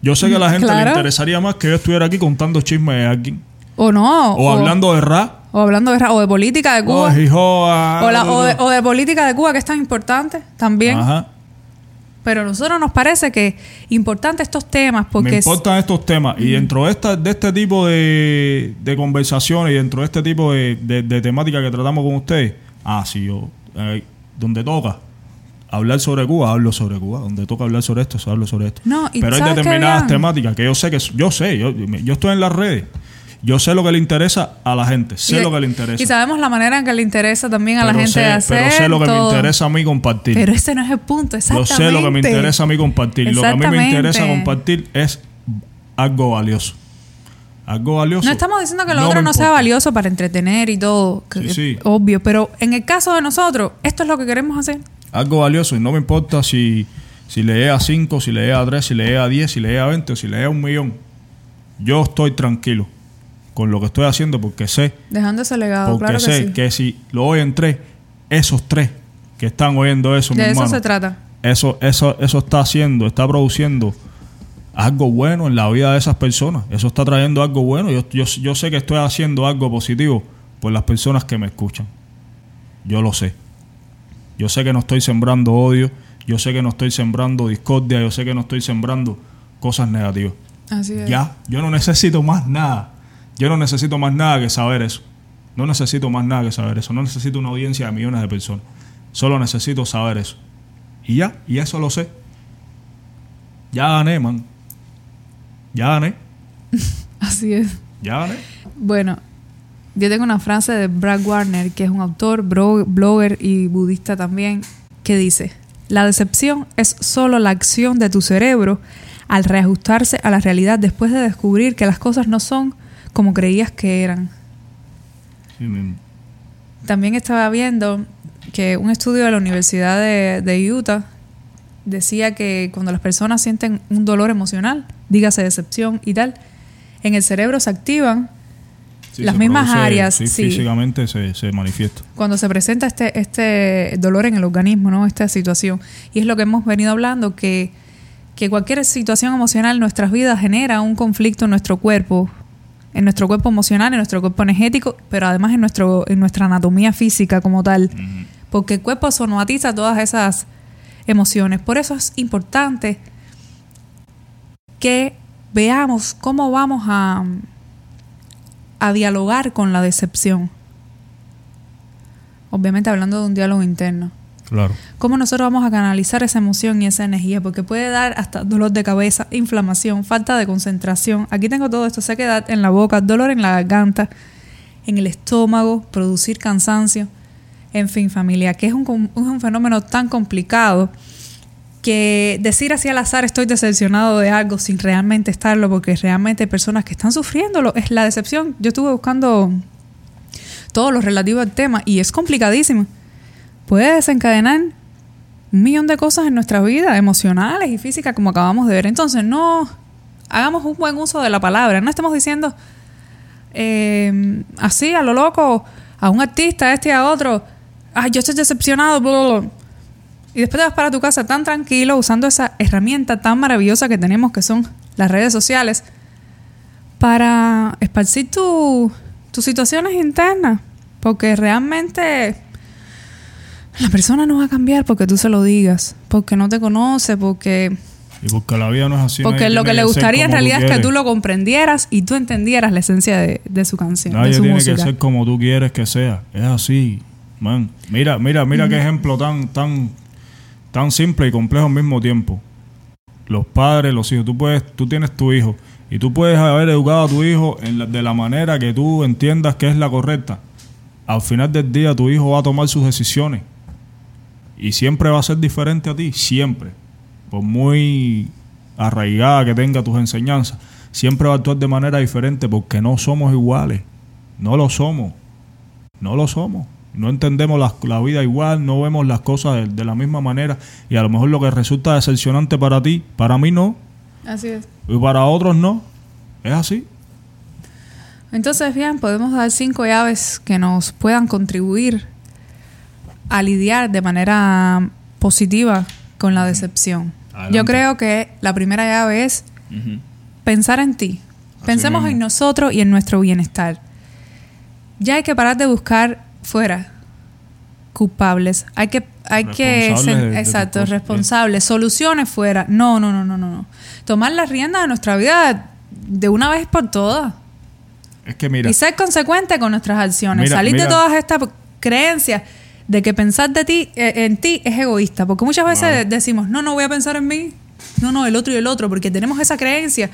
Yo sé que a la gente Claro. le interesaría más que yo estuviera aquí contando chismes de alguien. o no. O, hablando de rap. O hablando de, o de política de Cuba. o, la- o de, o de política de Cuba, que es tan importante también. Ajá. Pero a nosotros nos parece que importante estos temas porque Me importan estos temas. Y dentro de, esta, de este tipo de, de conversaciones y dentro de este tipo de, de, temática que tratamos con ustedes, ah, sí, yo, eh, donde toca hablar sobre Cuba, hablo sobre Cuba. Donde toca hablar sobre esto, hablo sobre esto. No, y Pero hay ¿sabes qué, determinadas temáticas que yo sé que yo sé, yo, yo estoy en las redes. Yo sé lo que le interesa a la gente, sé y- lo que le interesa. Y sabemos la manera en que le interesa también a la gente sé- de hacer Pero sé lo que todo. me interesa a mí compartir. Pero ese no es el punto, Yo exactamente. sé lo que me interesa a mí compartir. Lo que a mí me interesa compartir es algo valioso. Algo valioso. No estamos diciendo que lo No otro no sea valioso para entretener y todo, que Sí, es sí. obvio, pero en el caso de nosotros, esto es lo que queremos hacer. Algo valioso y no me importa si, si le a 5, si le a 3, si le a 10, si le a 20 o si le a un millón. Yo estoy tranquilo con lo que estoy haciendo porque sé, Dejando ese legado, porque claro que sé sí. que si lo oyen tres, esos tres que están oyendo eso, mi de eso hermano, se trata. eso, eso, eso está haciendo, está produciendo algo bueno en la vida de esas personas. Eso está trayendo algo bueno. Yo, yo, yo sé que estoy haciendo algo positivo por las personas que me escuchan. yo lo sé. Yo sé que no estoy sembrando odio, yo sé que no estoy sembrando discordia, yo sé que no estoy sembrando cosas negativas. Así es. Ya, yo no necesito más nada. Yo no necesito más nada que saber eso. No necesito más nada que saber eso. No necesito una audiencia de millones de personas. Solo necesito saber eso. Y ya, y eso lo sé. Ya gané, man. Ya gané. Así es. Ya gané. Bueno, yo tengo una frase de Brad Warner, que es un autor, blogger y budista también, que dice, la decepción es solo la acción de tu cerebro al reajustarse a la realidad después de descubrir que las cosas no son como creías que eran. Sí, mismo. También estaba viendo que un estudio de la Universidad de, de Utah decía que cuando las personas sienten un dolor emocional, dígase decepción y tal, en el cerebro se activan Sí, Las se mismas produce- áreas, sí, sí. físicamente se, se manifiesta. cuando se presenta este, este dolor en el organismo, ¿no? Esta situación. Y es lo que hemos venido hablando, que, que cualquier situación emocional en nuestras vidas genera un conflicto en nuestro cuerpo, en nuestro cuerpo emocional, en nuestro cuerpo energético, pero además en, nuestro, en nuestra anatomía física como tal. Porque el cuerpo somatiza todas esas emociones. Por eso es importante que veamos cómo vamos a, a dialogar con la decepción. Obviamente hablando de un diálogo interno. Claro. ¿Cómo nosotros vamos a canalizar esa emoción y esa energía? Porque puede dar hasta dolor de cabeza, inflamación, falta de concentración. Aquí tengo todo esto, sequedad en la boca, dolor en la garganta, en el estómago, producir cansancio. En fin, familia, que es un, un fenómeno tan complicado que decir así al azar estoy decepcionado de algo sin realmente estarlo, porque realmente hay personas que están sufriéndolo, es la decepción. Yo estuve buscando todo lo relativo al tema y es complicadísimo. Puede desencadenar un millón de cosas en nuestra vida, emocionales y físicas, como acabamos de ver. Entonces, no hagamos un buen uso de la palabra. No estemos diciendo eh, así a lo loco a un artista, a este y a otro. Ay, yo estoy decepcionado. bla, bla, bla". Y después te vas para tu casa tan tranquilo usando esa herramienta tan maravillosa que tenemos que son las redes sociales para esparcir tu- tus situaciones internas. Porque realmente la persona no va a cambiar porque tú se lo digas, porque no te conoce, porque, Y porque la vida no es así. porque lo que le gustaría en realidad es que tú lo comprendieras y tú entendieras la esencia de, de su canción, de Nadie su tiene música. que ser como tú quieres que sea. Es así, man. Mira, mira, mira qué ejemplo tan, tan, tan simple y complejo al mismo tiempo. Los padres, los hijos. Tú puedes, tú tienes tu hijo y tú puedes haber educado a tu hijo en la- de la manera que tú entiendas que es la correcta. Al final del día, tu hijo va a tomar sus decisiones y siempre va a ser diferente a ti, siempre. Por muy arraigada que tenga tus enseñanzas, siempre va a actuar de manera diferente porque no somos iguales. No lo somos. No lo somos. No entendemos la, la vida igual, no vemos las cosas de, de la misma manera y a lo mejor lo que resulta decepcionante para ti, para mí no, Así es. y para otros no. Es así. Entonces, bien, podemos dar cinco llaves que nos puedan contribuir a lidiar de manera positiva con la decepción. Adelante. Yo creo que la primera llave es pensar en ti. Pensemos mismo. en nosotros y en nuestro bienestar. Ya hay que parar de buscar fuera culpables. Hay que, hay que ser- de- exacto, responsables, soluciones fuera. No, no, no, no, no, no. Tomar las riendas de nuestra vida de una vez por todas. Es que mira, Y ser consecuente con nuestras acciones. Mira, Salir mira. de todas estas creencias de que pensar de ti, eh, en ti es egoísta. Porque muchas veces decimos, no, no voy a pensar en mí. No, no, el otro y el otro. Porque tenemos esa creencia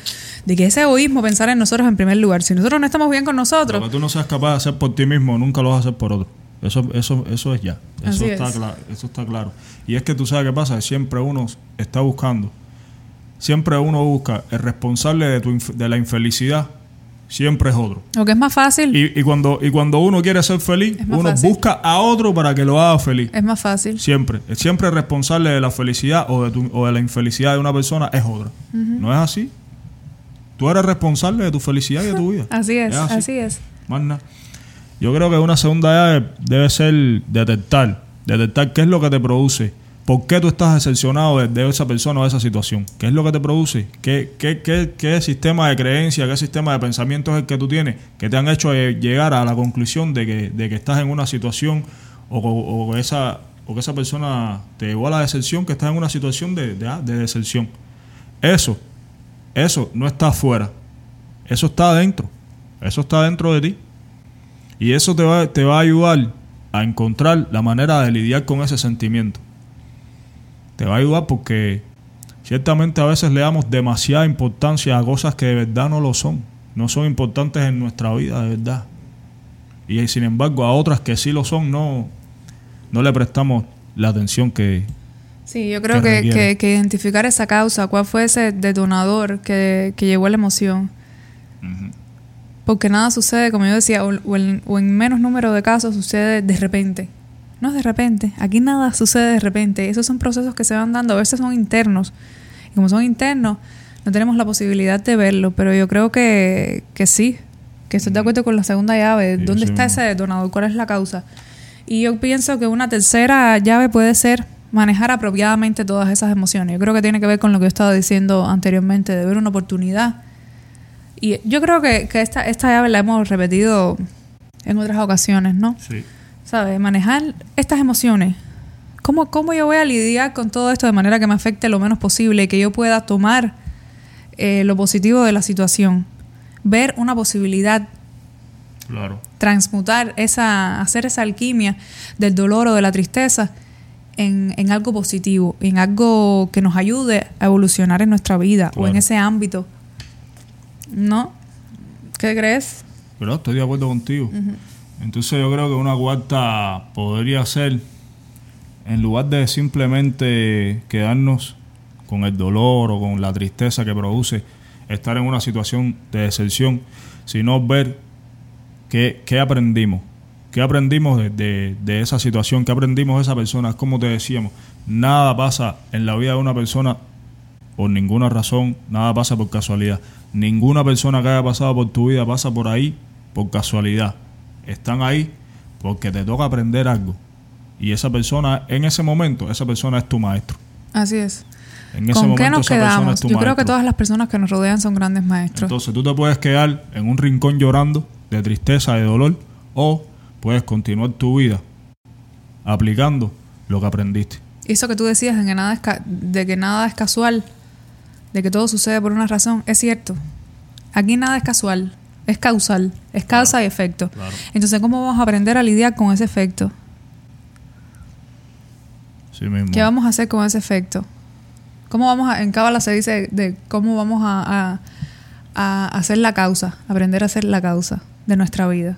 de que es egoísmo pensar en nosotros en primer lugar. Si nosotros no estamos bien con lo nosotros, que tú no seas capaz de hacer por ti mismo, nunca lo vas a hacer por otro. Eso, eso, eso es ya. Eso Así está, es. cla- eso está claro. Y es que tú sabes qué pasa, siempre uno está buscando, siempre uno busca el responsable de, tu inf- de la infelicidad, siempre es otro. lo que es más fácil, Y, y cuando, y cuando uno quiere ser feliz, uno fácil. busca a otro para que lo haga feliz. es más fácil. Siempre. Siempre responsable de la felicidad o de, tu- o de la infelicidad de una persona es otra. ¿No es así? Tú eres responsable de tu felicidad y de tu vida. Así es, así. así es. Más nada. Yo creo que una segunda llave debe ser detectar, detectar qué es lo que te produce, por qué tú estás decepcionado de, esa persona o de esa situación, qué es lo que te produce, qué, qué, qué, qué sistema de creencia, qué sistema de pensamiento es el que tú tienes, que te han hecho eh, llegar a la conclusión de que, estás en una situación o, esa, que esa persona te llevó a la decepción, que estás en una situación de, de decepción. Eso, eso no está afuera, eso está adentro, eso está dentro de ti. Y eso te va, te va a ayudar a encontrar la manera de lidiar con ese sentimiento. Te va a ayudar porque ciertamente a veces le damos demasiada importancia a cosas que de verdad no lo son. No son importantes en nuestra vida, de verdad. Y sin embargo a otras que sí lo son, no, no le prestamos la atención que... Sí, yo creo que, que, identificar esa causa, cuál fue ese detonador que, que llevó a la emoción. Porque nada sucede, como yo decía, o, en, menos número de casos sucede de repente. No es de repente, aquí nada sucede de repente. Esos son procesos que se van dando, a veces son internos. Y como son internos, no tenemos la posibilidad de verlo, pero yo creo que, que sí, que estoy de acuerdo con la segunda llave. ¿Dónde está ese detonador? ¿Cuál es la causa? Y yo pienso que una tercera llave puede ser manejar apropiadamente todas esas emociones. Yo creo que tiene que ver con lo que yo estaba diciendo anteriormente, de ver una oportunidad y yo creo que, que esta, esta llave la hemos repetido en otras ocasiones, ¿no? Sí. ¿Sabes? Manejar estas emociones. ¿Cómo, ¿Cómo yo voy a lidiar con todo esto de manera que me afecte lo menos posible y que yo pueda tomar eh, lo positivo de la situación? Ver una posibilidad. Claro. Transmutar esa, hacer esa alquimia del dolor o de la tristeza en, en, algo positivo, en algo que nos ayude a evolucionar en nuestra vida o en ese ámbito no. ¿Qué crees? Pero estoy de acuerdo contigo. Entonces yo creo que una cuarta podría ser, en lugar de simplemente quedarnos con el dolor o con la tristeza que produce estar en una situación de decepción, sino ver qué, qué aprendimos, qué aprendimos de, de, esa situación, qué aprendimos de esa persona. Como te decíamos, nada pasa en la vida de una persona por ninguna razón, nada pasa por casualidad. Ninguna persona que haya pasado por tu vida pasa por ahí por casualidad. Están ahí porque te toca aprender algo. Y esa persona, en ese momento, esa persona es tu maestro. Así es. En ese ¿Con qué nos quedamos? Yo creo que todas las personas que nos rodean son grandes maestros. Entonces tú te puedes quedar en un rincón llorando de tristeza, de dolor, o puedes continuar tu vida aplicando lo que aprendiste. Eso que tú decías de que nada es, de que nada es casual, de que todo sucede por una razón, es cierto. Aquí nada es casual, es causal, es causa y efecto. Entonces, ¿cómo vamos a aprender a lidiar con ese efecto? ¿Qué vamos a hacer con ese efecto? ¿Cómo vamos a, en Cábala se dice de cómo vamos a, a, hacer la causa, aprender a hacer la causa de nuestra vida?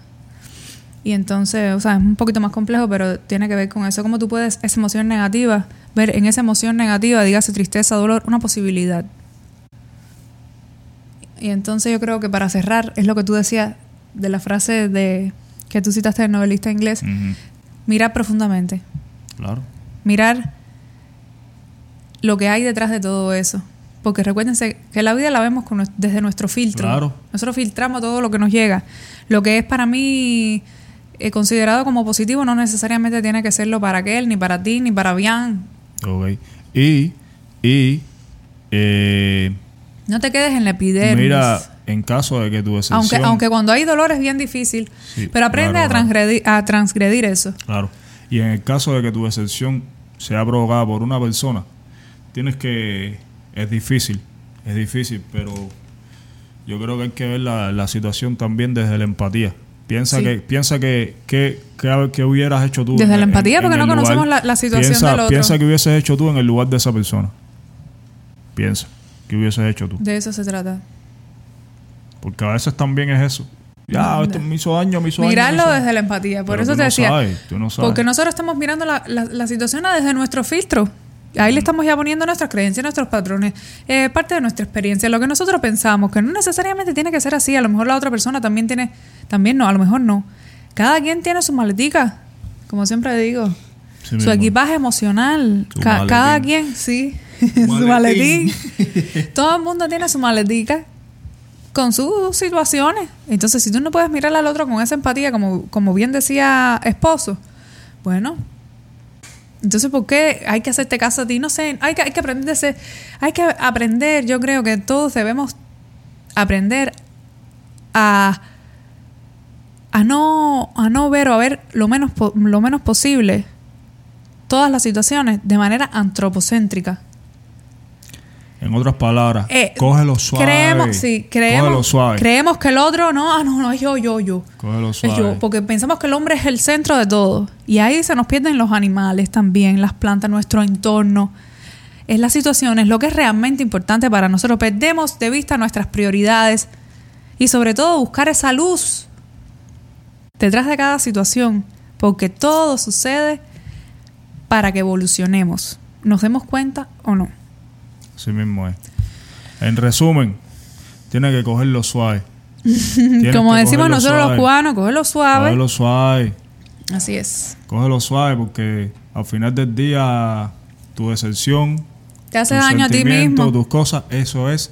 Y entonces, o sea, es un poquito más complejo, pero tiene que ver con eso. ¿Cómo tú puedes, esa emoción negativa, ver en esa emoción negativa, dígase tristeza, dolor, una posibilidad? Y entonces yo creo que para cerrar, es lo que tú decías de la frase de que tú citaste del novelista inglés, mirar profundamente. Claro. Mirar lo que hay detrás de todo eso. Porque recuérdense que la vida la vemos desde nuestro filtro. Claro. Nosotros filtramos todo lo que nos llega. Lo que es para mí eh, considerado como positivo no necesariamente tiene que serlo para aquel, ni para ti, ni para Bian. Ok. Y, y eh, no te quedes en la epidermis. Mira, en caso de que tu. Aunque, aunque cuando hay dolor es bien difícil, pero aprende a, transgredir, a transgredir eso. Claro. Y en el caso de que tu decepción sea provocada por una persona, tienes que... Es difícil, es difícil, pero yo creo que hay que ver la, situación también desde la empatía. Piensa que piensa que, que, que, hubieras hecho tú. Desde la empatía, porque no conocemos la, situación del otro. Piensa que hubieses hecho tú en el lugar de esa persona. Piensa. ¿Qué hubieses hecho tú? De eso se trata. Porque a veces también es eso. Ya, esto me hizo daño, me hizo Mirarlo desde la empatía. Por eso te decía. Porque nosotros estamos mirando la, la, situación desde nuestro filtro. Ahí le estamos ya poniendo nuestras creencias, nuestros patrones, eh, parte de nuestra experiencia, lo que nosotros pensamos, que no necesariamente tiene que ser así. A lo mejor la otra persona también tiene, también no, a lo mejor no. Cada quien tiene su maletica, como siempre digo. su equipaje emocional. cada quien, sí. su maletín. Todo el mundo tiene su maletica con sus situaciones. Entonces, si tú no puedes mirar al otro con esa empatía, como, como bien decía esposo, bueno, entonces, ¿por qué hay que hacerte caso a ti? No sé, hay que, hay que aprender, hay que aprender, yo creo que todos debemos aprender a a no, a no ver o a ver lo menos, lo menos posible todas las situaciones de manera antropocéntrica. En otras palabras, Eh, cógelo suave. Creemos, sí, creemos, Cógelo suave. creemos que el otro, no, ah, no, no, es yo, yo, yo. cógelo Es suave. yo, porque pensamos que el hombre es el centro de todo. Y ahí se nos pierden los animales también, las plantas, nuestro entorno. Es la situación, es lo que es realmente importante para nosotros. Perdemos de vista nuestras prioridades y sobre todo buscar esa luz detrás de cada situación, porque todo sucede para que evolucionemos. ¿Nos demos cuenta o no? Así mismo es. En resumen, tiene que cogerlo suave. Tienes Como decimos cogerlo nosotros los cubanos, cogerlo suave. Cógelo suave. Así es. Cógelo suave porque al final del día tu decepción, Te hace tus daño a ti mismo. tus cosas, eso es,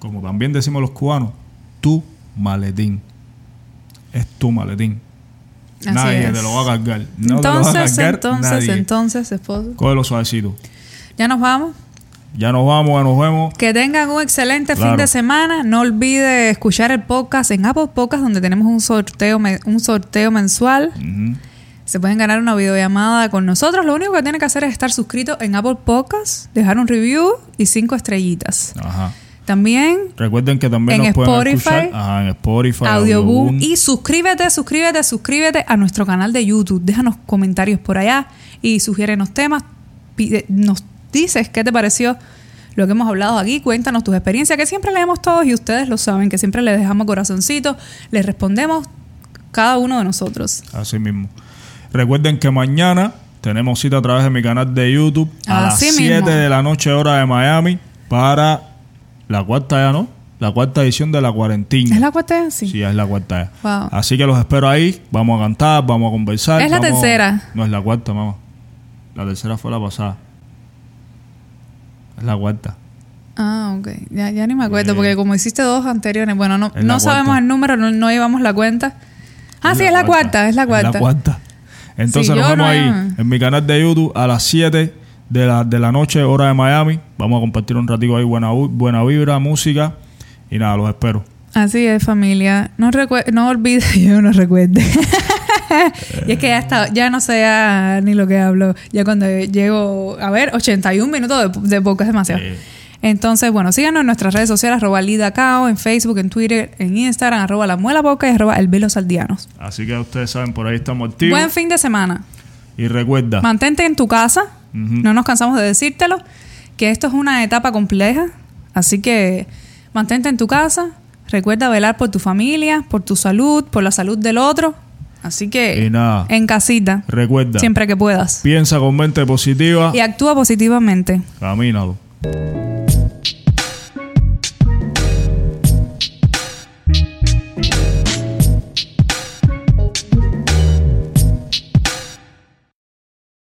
como también decimos los cubanos, tu maletín. Es tu maletín. Así nadie es. te lo va a cargar. No te lo va a entonces, cargar entonces, nadie. entonces, esposo. Cógelo suavecito. Ya nos vamos. Ya nos vamos, ya nos vemos. Que tengan un excelente fin de semana. No olvide escuchar el podcast en Apple Podcast, donde tenemos un sorteo, un sorteo mensual. Se pueden ganar una videollamada con nosotros. Lo único que tienen que hacer es estar suscrito en Apple Podcast, dejar un review y cinco estrellitas. Ajá. También Recuerden que también En nos pueden Spotify, escuchar ajá, en Spotify, Audioboom. Audioboom. Y suscríbete, suscríbete, suscríbete a nuestro canal de YouTube. Déjanos comentarios por allá y sugiérenos temas. Pide- nos dices qué te pareció lo que hemos hablado aquí. Cuéntanos tus experiencias, que siempre leemos todos y ustedes lo saben, que siempre les dejamos corazoncito, les respondemos cada uno de nosotros. Así mismo. Recuerden que mañana tenemos cita a través de mi canal de YouTube a Así las mismo. 7 de la noche hora de Miami para la cuarta ya, ¿no? La cuarta edición de la cuarentena. ¿Es la cuarta? Sí. Sí, es la cuarta ya. Wow. Así que los espero ahí. Vamos a cantar, vamos a conversar. Es la tercera. No, es la cuarta, mamá. La tercera fue la pasada. Es la cuarta. Ah, ok. Ya, ya ni me acuerdo, Eh. porque como hiciste dos anteriores, bueno, no, Es la no sabemos cuarta. el número, no, no llevamos la cuenta. Ah, sí, es la cuarta, es la cuarta. Es la cuarta. Entonces Sí, nos vemos no- ahí en mi canal de YouTube a las 7 de la, de la noche, hora de Miami. Vamos a compartir un ratico ahí, buena, bu- buena vibra, música. Y nada, los espero. Así es, familia. No, no olvide, yo no recuerde. y es que ya, está, ya no sé ya ni lo que hablo. Ya cuando llego, a ver, 81 minutos de, de podcast es demasiado. Entonces, bueno, síganos en nuestras redes sociales, arroba lidacao, en Facebook, en Twitter, en Instagram, arroba la muela boca y arroba el velo saldianos. Así que ustedes saben, por ahí estamos activos. Buen fin de semana. y recuerda, Mantente en tu casa. No nos cansamos de decírtelo. Que esto es una etapa compleja. Así que mantente en tu casa. Recuerda velar por tu familia, por tu salud, por la salud del otro. Así que Y nada. en casita, recuerda, siempre que puedas. piensa con mente positiva, Y actúa positivamente. camínalo.